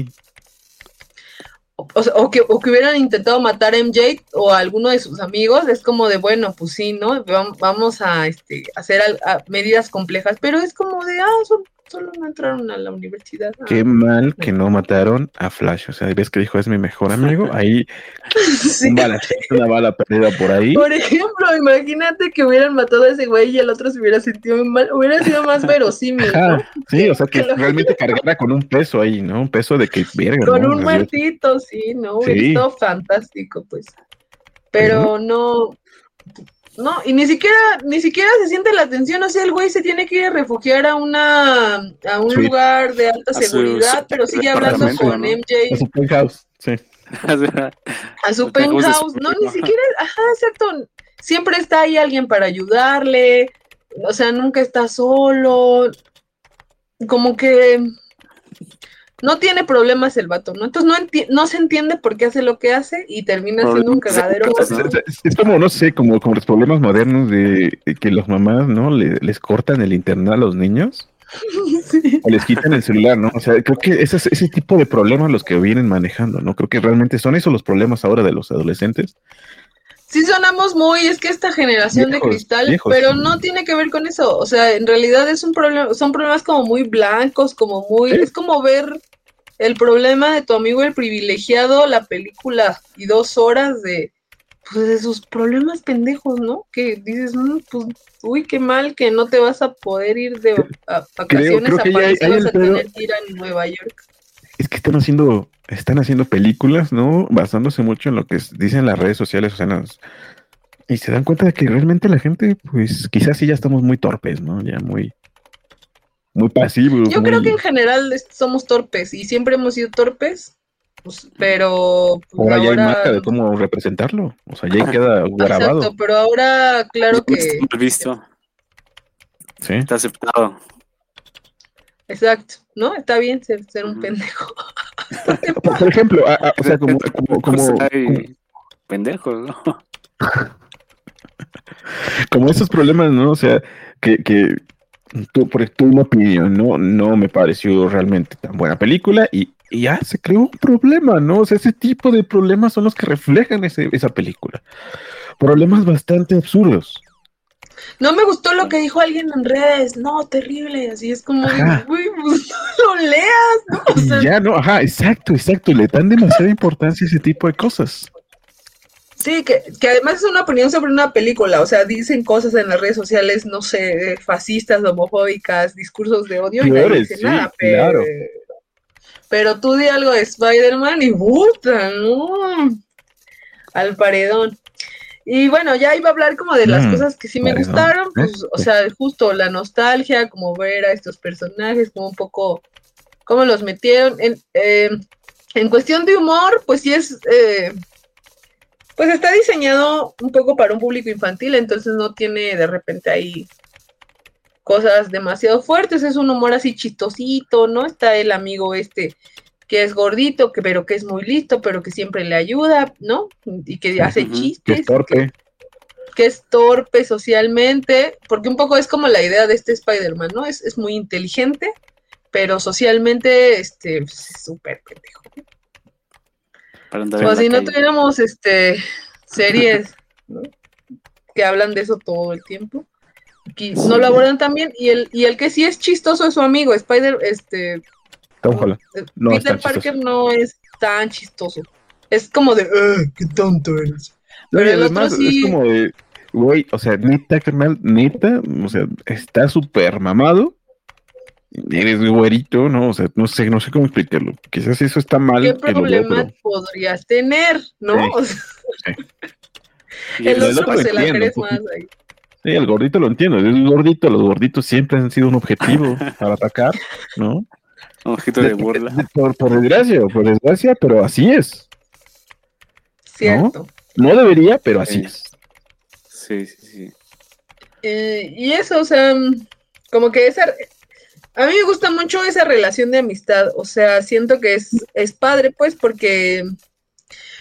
O, que, o que hubieran intentado matar a MJ o a alguno de sus amigos, es como de, bueno, pues sí, ¿no? Vam- Vamos a este, hacer medidas complejas, pero es como de, ah, son- solo no entraron a la universidad. ah". Qué mal que no mataron a Flash. O sea, ves que dijo es mi mejor amigo. Ahí <laughs> Sí. un bala, una bala perdida por ahí. Por ejemplo, imagínate que hubieran matado a ese güey y el otro se hubiera sentido mal, hubiera sido más <laughs> verosímil, sí, o sea que <laughs> que lo- realmente cargara con un peso ahí, ¿no? Un peso de que verga. Con ¿no? un muertito, sí, ¿no? Hubiera Sí. estado fantástico, pues. Pero no, no, y ni siquiera, ni siquiera se siente la tensión, o sea, el güey se tiene que ir a refugiar a una, a un Sí. lugar de alta su- seguridad, su pero sigue hablando con ¿no? A MJ, su penthouse, sí. <laughs> A su penthouse no, ni siquiera, ajá, exacto, siempre está ahí alguien para ayudarle, o sea, nunca está solo, como que no tiene problemas el vato, ¿no? Entonces no, enti- no se entiende por qué hace lo que hace y termina siendo un cagadero. Es, es- es- es como, no sé, como, como los problemas modernos de, de que los mamás, ¿no? Le- les cortan el internet a los niños <laughs> Sí. o les quitan el celular, ¿no? O sea, creo que ese, es- ese tipo de problemas los que vienen manejando, ¿no? Creo que realmente son esos los problemas ahora de los adolescentes. Sí sonamos muy, es que esta generación Viejos, de cristal, viejos, pero sí. no tiene que ver con eso. O sea, en realidad es un problema, son problemas como muy blancos, como muy, Sí. es como ver el problema de tu amigo el privilegiado, la película y dos horas de, pues, de sus problemas pendejos, ¿no? Que dices, mm, pues, uy, qué mal que no te vas a poder ir de a- vacaciones creo que a ya hay- París, hay vas a pedo. tener que ir a Nueva York. Es que están haciendo, están haciendo películas, ¿no? Basándose mucho en lo que dicen las redes sociales, o sea, las- y se dan cuenta de que realmente la gente, pues, quizás sí ya estamos muy torpes, ¿no? Ya muy, muy pasivos. Yo creo que en general somos torpes y siempre hemos sido torpes, pues, pero pues, ahora ya hay marca de cómo representarlo, o sea, ya queda grabado. Exacto, pero ahora, claro está que, visto, Sí. está aceptado. exacto, ¿no? Está bien ser, ser un pendejo. <laughs> Por, ejemplo, a- a- o sea, como, como, como, Pues como- pendejos, ¿no? <laughs> como esos problemas, ¿no? O sea, que, que tú, por tu opinión, ¿no? No me pareció realmente tan buena película y, y ya se creó un problema, ¿no? O sea, ese tipo de problemas son los que reflejan ese- esa película. Problemas bastante absurdos. No me gustó lo que dijo alguien en redes, no, terrible, así es como, uy, pues <laughs> no lo leas, ¿no? O sea, ya, ¿no? Ajá, exacto, exacto. Le dan demasiada importancia a ese tipo de cosas. Sí, que, que además es una opinión sobre una película, o sea, dicen cosas en las redes sociales, no sé, fascistas, homofóbicas, discursos de odio y nadie Peores, dice sí, nada, pero, claro. pero tú di algo de Spider-Man y puta, ¿no? Al paredón. Y bueno, ya iba a hablar como de las Mm, cosas que sí me paredón, gustaron, pues, o sea, justo la nostalgia, como ver a estos personajes, como un poco cómo los metieron. En, eh, en cuestión de humor, pues sí es, eh, pues está diseñado un poco para un público infantil, entonces no tiene de repente ahí cosas demasiado fuertes, es un humor así chistosito, ¿no? Está el amigo este que es gordito, que, pero que es muy listo, pero que siempre le ayuda, ¿no? Y que hace Ujú, que Que chistes, es torpe. que es torpe socialmente, porque un poco es como la idea de este Spider-Man, ¿no? Es, es muy inteligente, pero socialmente, este, es súper pendejo. Para andar en Como la si no calle. tuviéramos, este, series, ¿no? Que hablan de eso todo el tiempo. Aquí no lo abordan tan bien, y el, y el que sí es chistoso es su amigo, Spider, este, Tom Holland. eh, No Peter chistoso. Parker no es tan chistoso. Es como de, "Ah, qué tonto eres. No, Pero y el otro además sí- es como de, güey, o sea, neta, carnal, neta, o sea, está súper mamado. Eres güerito, ¿no? O sea, no sé, no sé cómo explicarlo. Quizás eso está mal. ¿Qué problema pero- podrías tener, no? Sí. O sea, Y el el el- otro se la crees más ahí. Sí, el gordito lo entiendo, es gordito, los gorditos siempre han sido un objetivo <laughs> para atacar, ¿no? un ojito de burla. <laughs> Por, por desgracia, por desgracia, pero así es. Cierto. No debería, pero así Sí. es. Sí, sí, sí. Eh, y eso, o sea, mm, como que esa, a mí me gusta mucho esa relación de amistad, o sea, siento que es, es padre, pues, porque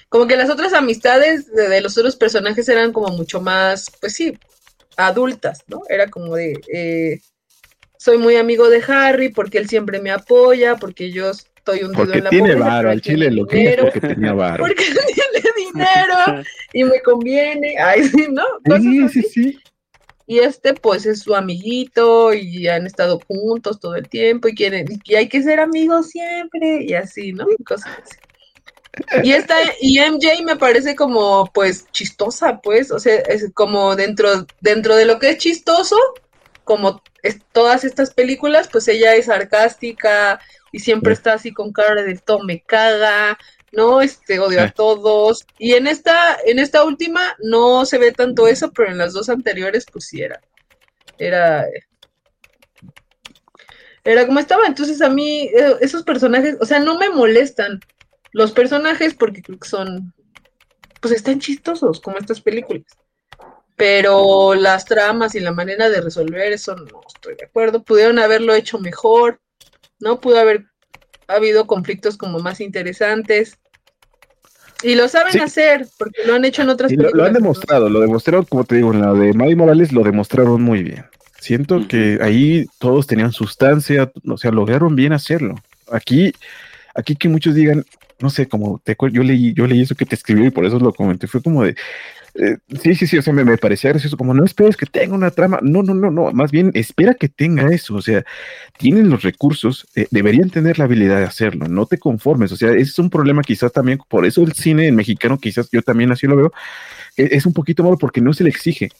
como que las otras amistades de, de los otros personajes eran como mucho más, pues sí, adultas, ¿no? Era como de, eh, soy muy amigo de Harry porque él siempre me apoya, porque yo estoy hundido Porque en la tiene pobreza, varo, al chile lo que porque tenía varo. porque <laughs> tiene dinero y me conviene, ay, sí, ¿no? Cosas Sí, así. sí, sí. Y este, pues, es su amiguito y han estado juntos todo el tiempo y quieren, y hay que ser amigos siempre y así, ¿no? Y cosas así. Y esta, y MJ me parece como, pues, chistosa, pues, o sea, es como dentro, dentro de lo que es chistoso, como es, todas estas películas, pues ella es sarcástica y siempre está así con cara de todo me caga, ¿no? Este, odio a Sí. todos. Y en esta, en esta última no se ve tanto eso, pero en las dos anteriores, pues sí era. Era. Era como estaba. Entonces a mí, eh, esos personajes, o sea, no me molestan los personajes porque creo que son. Pues están chistosos, como estas películas. Pero las tramas y la manera de resolver eso no estoy de acuerdo. Pudieron haberlo hecho mejor, ¿no? Pudo haber habido conflictos como más interesantes. Y lo saben Sí. hacer, porque lo han hecho en otras Y lo, películas. lo han demostrado, lo demostraron, como te digo, en la de Mario Morales lo demostraron muy bien. Siento que ahí todos tenían sustancia, o sea, lograron bien hacerlo. Aquí, aquí que muchos digan, no sé, como te yo leí, yo leí eso que te escribió y por eso lo comenté, fue como de, Eh, sí, sí, sí, o sea, me, me parecía gracioso, como no esperes que tenga una trama, no, no, no, no, más bien espera que tenga eso, o sea, tienen los recursos, eh, deberían tener la habilidad de hacerlo, no te conformes, o sea, ese es un problema quizás también, por eso el cine mexicano, quizás yo también así lo veo, e- es un poquito malo porque no se le exige,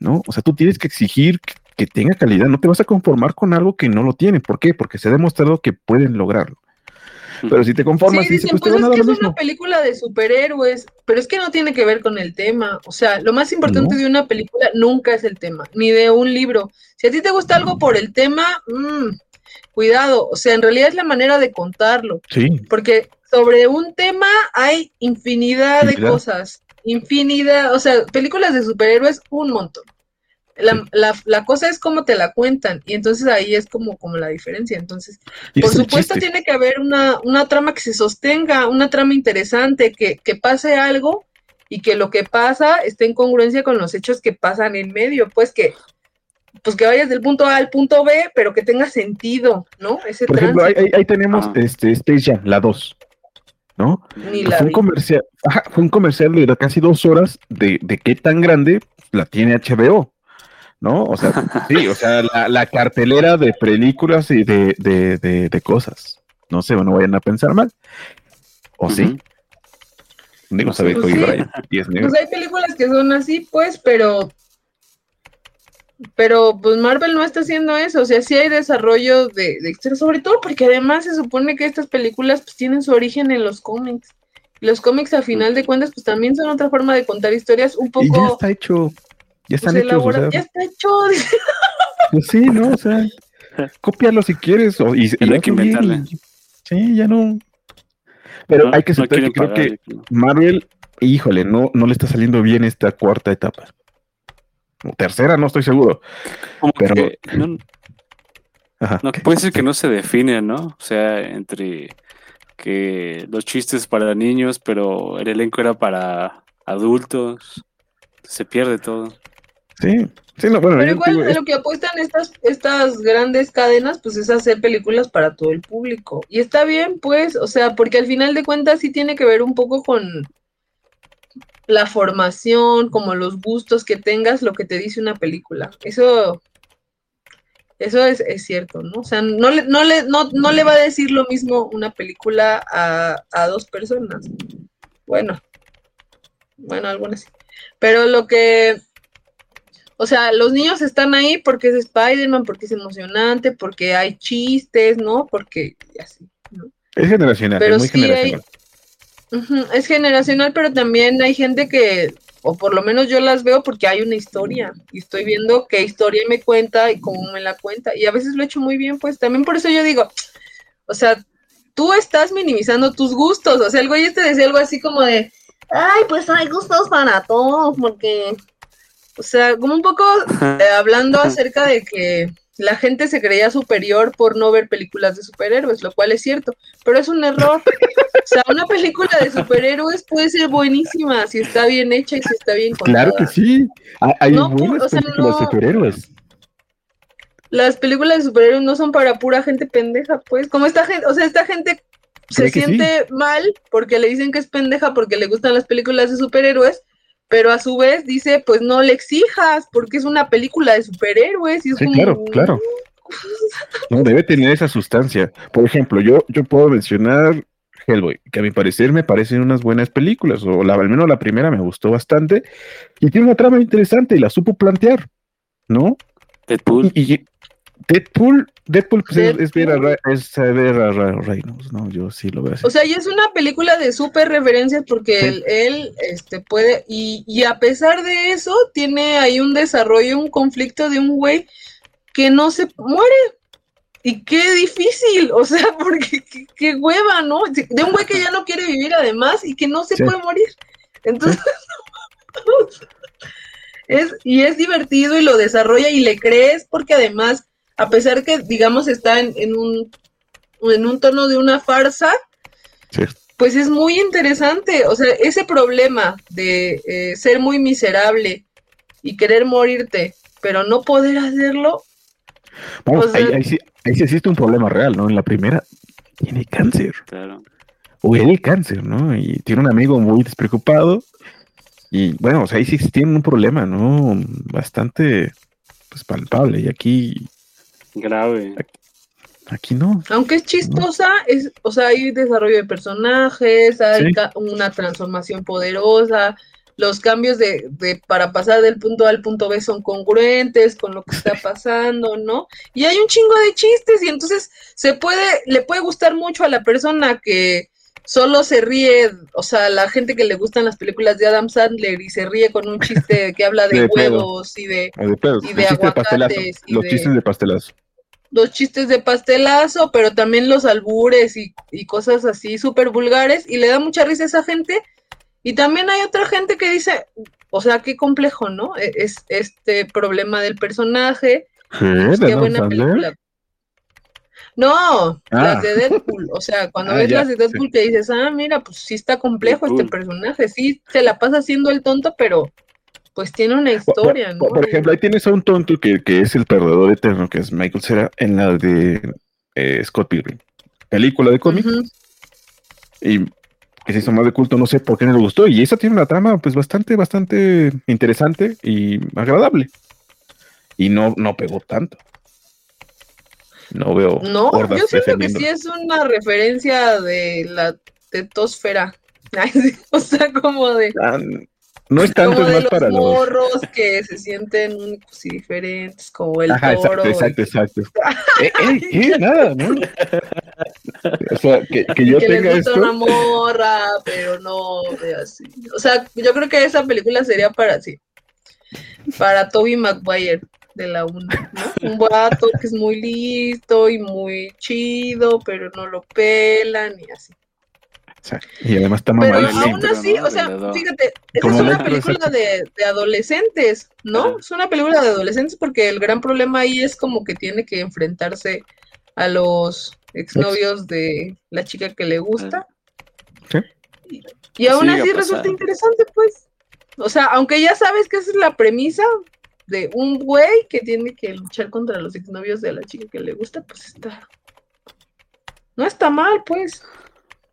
¿no? O sea, tú tienes que exigir que- que tenga calidad, no te vas a conformar con algo que no lo tiene, ¿por qué? Porque se ha demostrado que pueden lograrlo. Pero si te conformas, Sí, dices, dicen, pues te pues van es a que dar es lo una mismo. película de superhéroes, pero es que no tiene que ver con el tema. O sea, lo más importante No. de una película nunca es el tema, ni de un libro. Si a ti te gusta algo por el tema, mm, cuidado. O sea, en realidad es la manera de contarlo, Sí, porque sobre un tema hay infinidad de cosas, infinidad. O sea, películas de superhéroes, un montón. La, la, la cosa es cómo te la cuentan, y entonces ahí es como, como la diferencia. Entonces, por supuesto chiste. tiene que haber una, una trama que se sostenga, una trama interesante, que, que pase algo y que lo que pasa esté en congruencia con los hechos que pasan en medio, pues que pues que vayas del punto A al punto B, pero que tenga sentido, ¿no? Ese Por ejemplo, ahí, tránsito. ahí- ahí tenemos Ah. este Space Jam, la 2, ¿no? Ni la fue un comercial, ajá, fue un comercial de casi dos horas de, de qué tan grande la tiene HBO, ¿no? O sea, sí, o sea, la, la cartelera de películas y de, de, de, de cosas. No sé, no vayan a pensar mal. ¿O sí? Digo, sabe. Kobe Pues sí. Y es. Pues hay películas que son así, pues, pero pero pues Marvel no está haciendo eso, o sea, sí hay desarrollo de, de historia, sobre todo porque además se supone que estas películas pues tienen su origen en los cómics. Y los cómics a final de cuentas pues también son otra forma de contar historias un Y ya poco está hecho. Ya pues, están hechos, o elaboradas. sea, Ya está hecho, <laughs> pues sí, ¿no? O sea, <laughs> cópialo si quieres. O, y, y no hay que bien, inventarle. y- Sí, ya no. Pero No- hay que no aceptar quieren que creo pagar, que ¿no? Marvel, híjole, no, no le está saliendo bien esta cuarta etapa. O tercera, no estoy seguro. Como pero- que no, Ajá. no, puede ser que no se define, ¿no? O sea, entre que los chistes para niños, pero el elenco era para adultos. Se pierde todo. Sí, sí, no, bueno, Pero igual digo, lo que apuestan estas, estas grandes cadenas, pues es hacer películas para todo el público. Y está bien, pues, o sea, porque al final de cuentas sí tiene que ver un poco con la formación, como los gustos que tengas, lo que te dice una película. Eso, eso es, es cierto, ¿no? O sea, no le, no, le, no, no le va a decir lo mismo una película a, a dos personas. Bueno, bueno, algunas sí. Pero lo que, o sea, los niños están ahí porque es Spider-Man, porque es emocionante, porque hay chistes, ¿no? Porque así. es generacional, pero es muy sí hay- generacional. Ujú, Es generacional, pero también hay gente que, o por lo menos yo las veo porque hay una historia y estoy viendo qué historia me cuenta y cómo me la cuenta. Y a veces lo he hecho muy bien, pues también por eso yo digo, o sea, tú estás minimizando tus gustos. O sea, el güey este decía algo así como de, ay, pues hay gustos para todos, porque, o sea, como un poco eh, hablando acerca de que la gente se creía superior por no ver películas de superhéroes, lo cual es cierto, pero es un error. O sea, una película de superhéroes puede ser buenísima si está bien hecha y si está bien contada. Claro que sí. Hay, No, buenas o sea, películas no- de superhéroes. Las películas de superhéroes no son para pura gente pendeja, pues. Como esta gente, o sea, esta gente se sí. siente mal porque le dicen que es pendeja porque le gustan las películas de superhéroes, pero a su vez dice, pues no le exijas porque es una película de superhéroes y es Sí, como, claro, claro. <laughs> No, debe tener esa sustancia. Por ejemplo, yo, yo puedo mencionar Hellboy, que a mi parecer me parecen unas buenas películas, o la, al menos la primera me gustó bastante, y tiene una trama interesante y la supo plantear, ¿no? Deadpool. Y, y Deadpool, Deadpool, pues, es- es, ver a, es ver a Reynolds, ¿no? Yo sí lo veo así. O sea, y es una película de súper referencias porque Sí. él, él, este, puede, y, y a pesar de eso, tiene ahí un desarrollo, un conflicto de un güey que no se muere. Y qué difícil, o sea, <laughs> porque qué, qué hueva, ¿no? De un güey que ya no quiere vivir además y que no se Sí. puede morir. Entonces, <laughs> es, y es divertido y lo desarrolla y le crees porque además, a pesar que, digamos, está en, en un, en un tono de una farsa, Sí. pues es muy interesante. O sea, ese problema de eh, ser muy miserable y querer morirte, pero no poder hacerlo, Vamos, o sea- ahí, ahí sí, ahí sí existe un problema real, ¿no? En la primera tiene cáncer, Claro. o el cáncer, ¿no? Y tiene un amigo muy despreocupado Y bueno, o sea, ahí sí tienen un problema, ¿no? Bastante pues, palpable. Y aquí, Grave. aquí no. Aunque es chistosa, es, o sea, hay desarrollo de personajes, hay Sí. una transformación poderosa, los cambios de, de para pasar del punto A al punto B son congruentes con lo que está pasando, ¿no? Y hay un chingo de chistes y entonces se puede, le puede gustar mucho a la persona que solo se ríe, o sea, la gente que le gustan las películas de Adam Sandler y se ríe con un chiste que habla de <laughs> De pedo. huevos y de Ah, de Y de aguacates, y Los de- chistes de pastelazo. Los chistes de pastelazo, pero también los albures y, y cosas así súper vulgares, y le da mucha risa a esa gente. Y también hay otra gente que dice, o sea, qué complejo, ¿no? E- Es este problema del personaje. ¿Qué? pues, ¿De qué buena película. No, Ah. las de Deadpool. O sea, cuando <laughs> Ah, ves ya, las de Deadpool que dices, ah, mira, pues sí está complejo este personaje, sí se la pasa haciendo el tonto, pero pues tiene una Por- por- historia, ¿no? Por, ejemplo, ahí tienes a un tonto que, que es el perdedor eterno, que es Michael Cera, en la de eh, Scott Pilgrim. Película de cómic. Ujú. Y que se hizo más de culto, no sé por qué no le gustó. Y esa tiene una trama, pues, bastante, bastante interesante y agradable. Y no, no pegó tanto. No veo No, yo siento que sí es una referencia de la tetosfera. <laughs> O sea, como de, no es tanto, como es de más los para los. morros que se sienten únicos y diferentes, como el Ajá, toro. exacto, exacto, exacto. <laughs> Eh, eh. Nada, ¿no? O sea, que, que yo que tenga les gusta esto. una morra, pero no de así. O sea, yo creo que esa película sería para sí. Para Toby Maguire de la 1, ¿no? Un vato que es muy listo y muy chido, pero no lo pelan y así. Y además está Pero aún pero así, no, o sea, fíjate, es una película de, de adolescentes, ¿no? Es una película de adolescentes porque el gran problema ahí es como que tiene que enfrentarse a los exnovios de la chica que le gusta. Sí. Y, y aún así resulta interesante, pues. O sea, aunque ya sabes que esa es la premisa de un güey que tiene que luchar contra los exnovios de la chica que le gusta, pues está. No está mal, pues.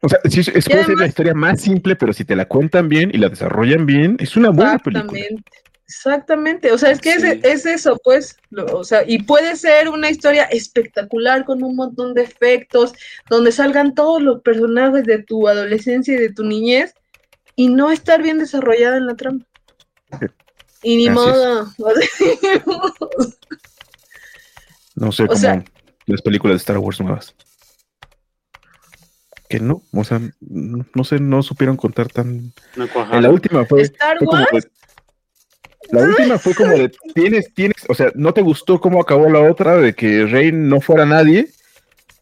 O sea, sí, es, es- puede ser la además- historia más simple, pero si te la cuentan bien y la desarrollan bien, es una buena película. Exactamente. Exactamente, o sea, es que Sí. es, es eso, pues, lo- o sea, y puede ser una historia espectacular con un montón de efectos, donde salgan todos los personajes de tu adolescencia y de tu niñez, y no estar bien desarrollada en la trama. Y ni Así <laughs> modo. No sé, como sea- las películas de Star Wars nuevas. Que no, o sea, no, no sé, no supieron contar tan. No En la última fue, Star fue como de- La última fue como de. Tienes, tienes, o sea, no te gustó cómo acabó la otra de que Rey no fuera nadie.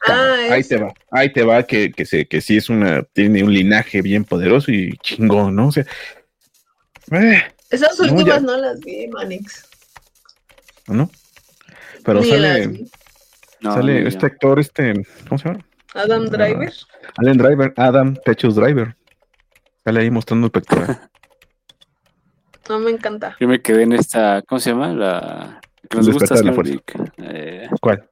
ah, ahí te va, ahí te va, que, que, se, que sí es una. Tiene un linaje bien poderoso y chingón, ¿no? O sea. eh, Esas No, últimas ya- no las vi, Manix. ¿no? Pero Ni las sale, vi. No, sale este actor, este, ¿cómo se llama? Adam Driver. Allen Driver, Adam Techos Driver. Sale ahí mostrando el pectoral. <laughs> No me encanta. Yo me quedé en esta, ¿cómo se llama? La que nos gusta, la. Eh, ¿Cuál?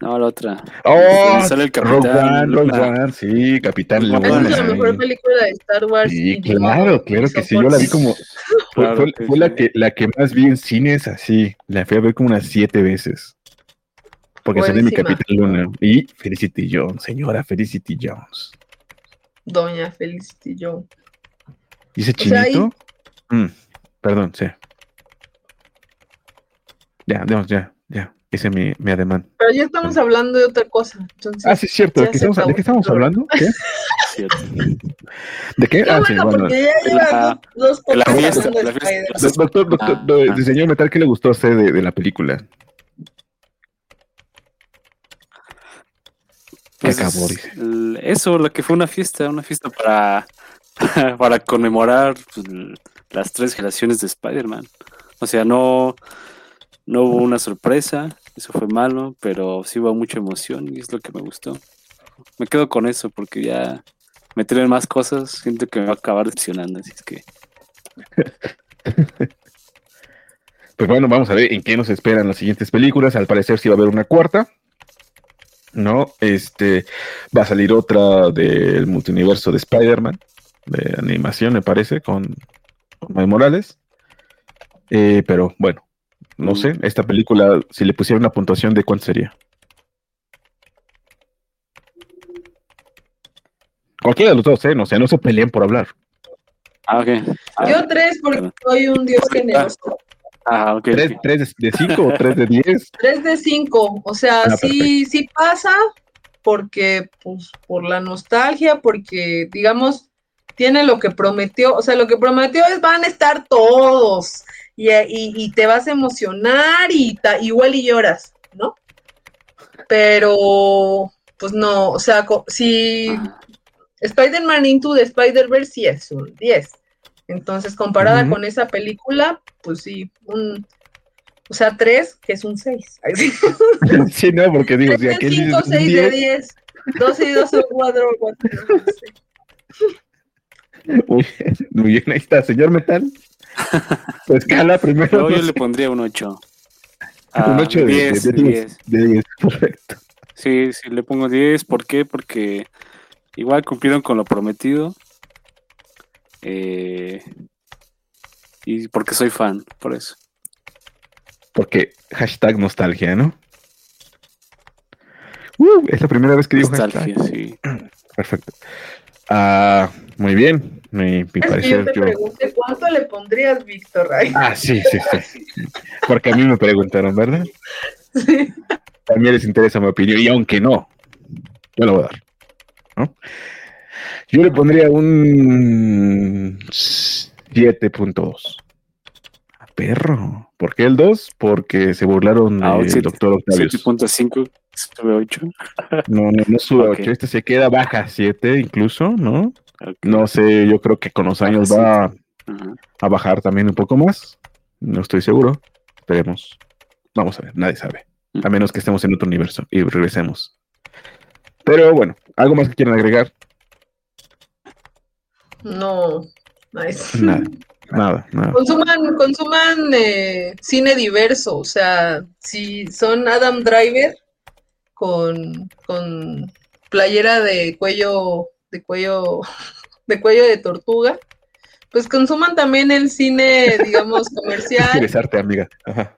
no, la otra. ¡Oh! Sale el Rogue capitán One, Rogue. One, sí, Capitán Rogue Esa One, es la mejor película de Star Wars. Sí, claro, claro que sí. Yo la vi como. Fue, Claro fue- que fue la, que, la que más vi en cines así. La fui a ver como unas siete veces. Porque salió mi. Capitán Luna. Y Felicity Jones, señora Felicity Jones. Doña Felicity Jones. ¿Y ese O sea, ahí- chinito? Mm, perdón, sí. Ya, no, ya, ya. Ese es mi, mi ademán. Pero ya estamos hablando de otra cosa. Entonces, Ah, sí, es cierto. ¿De qué estamos, ¿de qué estamos hablando? <laughs> ¿De qué? Qué Ah, sí, bueno, bueno. porque ya llevas La- dos, dos la podcasts fiesta, hablando de la fiesta. Spider-Man. Do- Doctor, doctor, Ah, do- ah. señor Metal, ¿qué le gustó a usted de, de la película? Pues, acabó, Eso, lo que fue una fiesta, una fiesta para, <laughs> para conmemorar pues, las tres generaciones de Spider-Man. O sea, no, no hubo una sorpresa, eso fue malo, pero sí hubo mucha emoción y es lo que me gustó. Me quedo con eso porque ya meter en más cosas, siento que me va a acabar decepcionando, así es que <laughs> Pues bueno, vamos a ver en qué nos esperan las siguientes películas. Al parecer sí va a haber una cuarta. No, este va a salir otra del multiverso de Spider-Man, de animación, me parece, con Miles Morales. Eh, pero bueno, no sé, esta película, si le pusiera una puntuación de cuánto sería. Cualquiera de los dos, ¿eh? No, o sea, no se peleen por hablar. Ah, ok. Ah, Yo tres porque Perdón. soy un dios generoso. Ah, ok. ¿Tres, ok. tres de cinco o tres de diez? <laughs> Tres de cinco. O sea, Ah, sí, sí pasa porque, pues, por la nostalgia, porque, digamos, tiene lo que prometió. O sea, lo que prometió es van a estar todos. Y, y- y te vas a emocionar y ta- igual y lloras, ¿no? Pero, pues no, o sea, si Spider-Man Into the Spider-Verse sí es un 10. Entonces, comparada con esa película, pues sí, un, o sea, 3, que es un 6. <laughs> sí, no, porque digo, si aquel 5, dice un 6 de 10, 10. 12 y 12, 4, 4. Muy bien, muy bien, ahí está, señor Metal. Su escala primero. Yo, le pondría un 8. un 8 de 10, de 10. De 10, correcto. Sí, sí, le pongo 10. ¿Por qué? Porque igual cumplieron con lo prometido. Eh, y porque soy fan, por eso. Porque hashtag nostalgia, ¿no? Uh, es la primera vez que digo Nostalgia, hashtag. sí. <clears throat> Perfecto. Ah, muy bien. Mi, mi yo parecer, te yo. pregunté cuánto le pondrías, Víctor. Ah, sí, sí, sí. Porque a mí me preguntaron, ¿verdad? sí. También les interesa mi opinión. Y aunque no, yo lo voy a dar. ¿no? Yo le pondría un 7.2. A Perro. ¿Por qué el 2? Porque se burlaron Ah, del doctor Octavio. 7.5 sube 8. <laughs> No, no, no sube a Ok. 8. Este se queda baja a 7 incluso, ¿no? No sé, yo creo que con los años va Ajá. a bajar también un poco más. No estoy seguro. Esperemos. Vamos a ver, nadie sabe. A menos que estemos en otro universo y regresemos. Pero bueno, ¿algo más que quieran agregar? No, nice. <laughs> Nada, nada, nada. Consuman, consuman eh, cine diverso, o sea, si son Adam Driver con, con playera de cuello, de cuello, <laughs> de cuello de tortuga, pues consuman también el cine, digamos, <laughs> comercial. Interesarte, amiga. Ajá.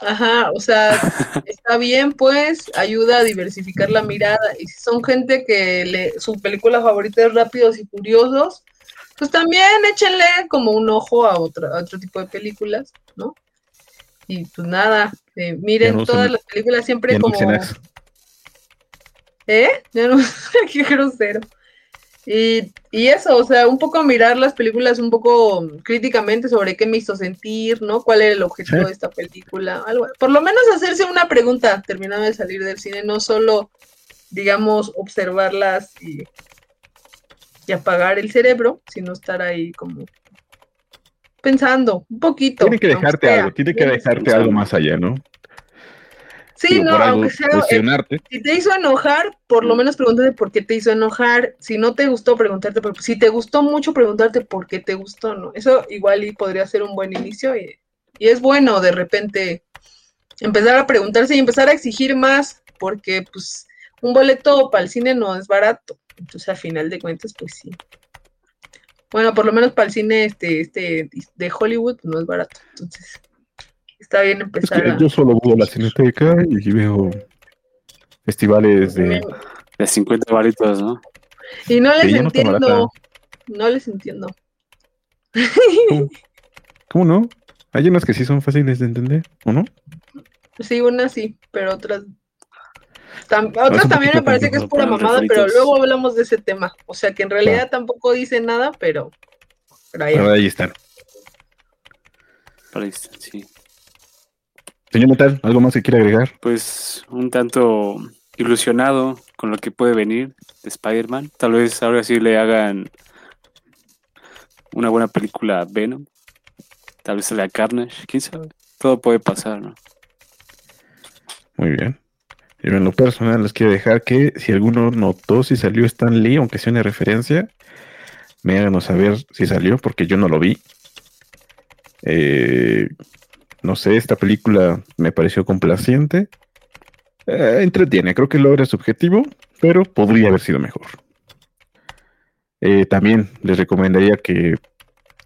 Ajá, o sea, está bien, pues, ayuda a diversificar la mirada. Y si son gente que le, su película favorita es Rápidos y Furiosos, pues también échenle como un ojo a, otra, a otro tipo de películas, ¿no? Y pues nada, eh, miren no todas las películas siempre no como... cenas. ¿Eh? Ya no, <laughs> qué grosero. Y, y eso, o sea, un poco mirar las películas un poco críticamente sobre qué me hizo sentir, ¿no? ¿Cuál era el objetivo de esta película? Algo, por lo menos hacerse una pregunta terminando de salir del cine, no solo, digamos, observarlas y, y apagar el cerebro, sino estar ahí como pensando un poquito. Tiene que dejarte sea. algo, tiene que dejarte algo más allá, ¿no? Sí, Digo, no, aunque sea, eh. Si te hizo enojar, por lo menos pregúntate por qué te hizo enojar. Si no te gustó, preguntarte por Si te gustó mucho, preguntarte por qué te gustó, ¿no? Eso igual y podría ser un buen inicio. Y, y es bueno de repente empezar a preguntarse y empezar a exigir más, porque pues un boleto para el cine no es barato. Entonces, a final de cuentas, pues sí. Bueno, por lo menos para el cine este, este de Hollywood no es barato. Entonces, está bien Es empezar que a... yo solo voy a la cineteca y veo festivales de... De 50 varitos, ¿no? Y no les no entiendo. No les entiendo. ¿Cómo, cómo no? Hay unas que sí son fáciles de entender, ¿o no? Sí, unas sí, pero otras. Tam- otras también me parece que es pura mamada, pero luego hablamos de ese tema. O sea que en realidad tampoco dice nada, pero. pero ahí- Pero ahí están. Ahí está, sí. Señor Metal, ¿algo más que quiera agregar? Pues un tanto ilusionado con lo que puede venir de Spider-Man. Tal vez ahora sí le hagan una buena película a Venom. Tal vez le Carnage, quién sabe. Todo puede pasar, ¿no? Muy bien. Yo en lo personal les quiero dejar que si alguno notó si salió Stan Lee, aunque sea una referencia, me háganos saber si salió, porque yo no lo vi. Eh, no sé, esta película me pareció complaciente. Eh, entretiene, creo que logra su objetivo, pero podría haber sido mejor. Eh, también les recomendaría que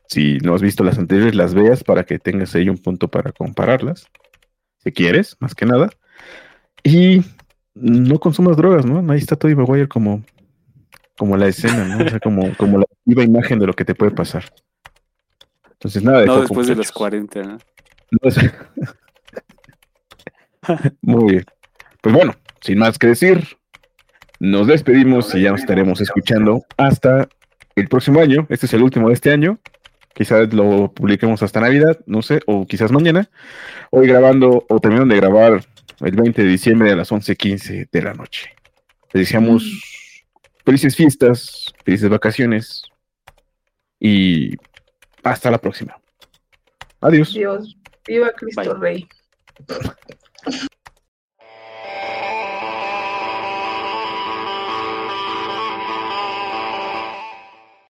si no has visto las anteriores, las veas para que tengas ahí un punto para compararlas. Si quieres, más que nada. Y no consumas drogas, ¿no? Ahí está Tobey Maguire como, como la escena, ¿no? O sea, como, como la viva imagen de lo que te puede pasar. Entonces, nada de No después de los muchachos. 40. ¿no? No sé. <laughs> Muy bien. Pues bueno, sin más que decir, nos despedimos y ya nos estaremos escuchando hasta el próximo año. Este es el último de este año. Quizás lo publiquemos hasta Navidad, no sé, o quizás mañana. Hoy grabando o terminando de grabar el 20 de diciembre a las 11:15 de la noche. Les deseamos felices fiestas, felices vacaciones y hasta la próxima. Adiós. Dios, viva Cristo Bye. Rey.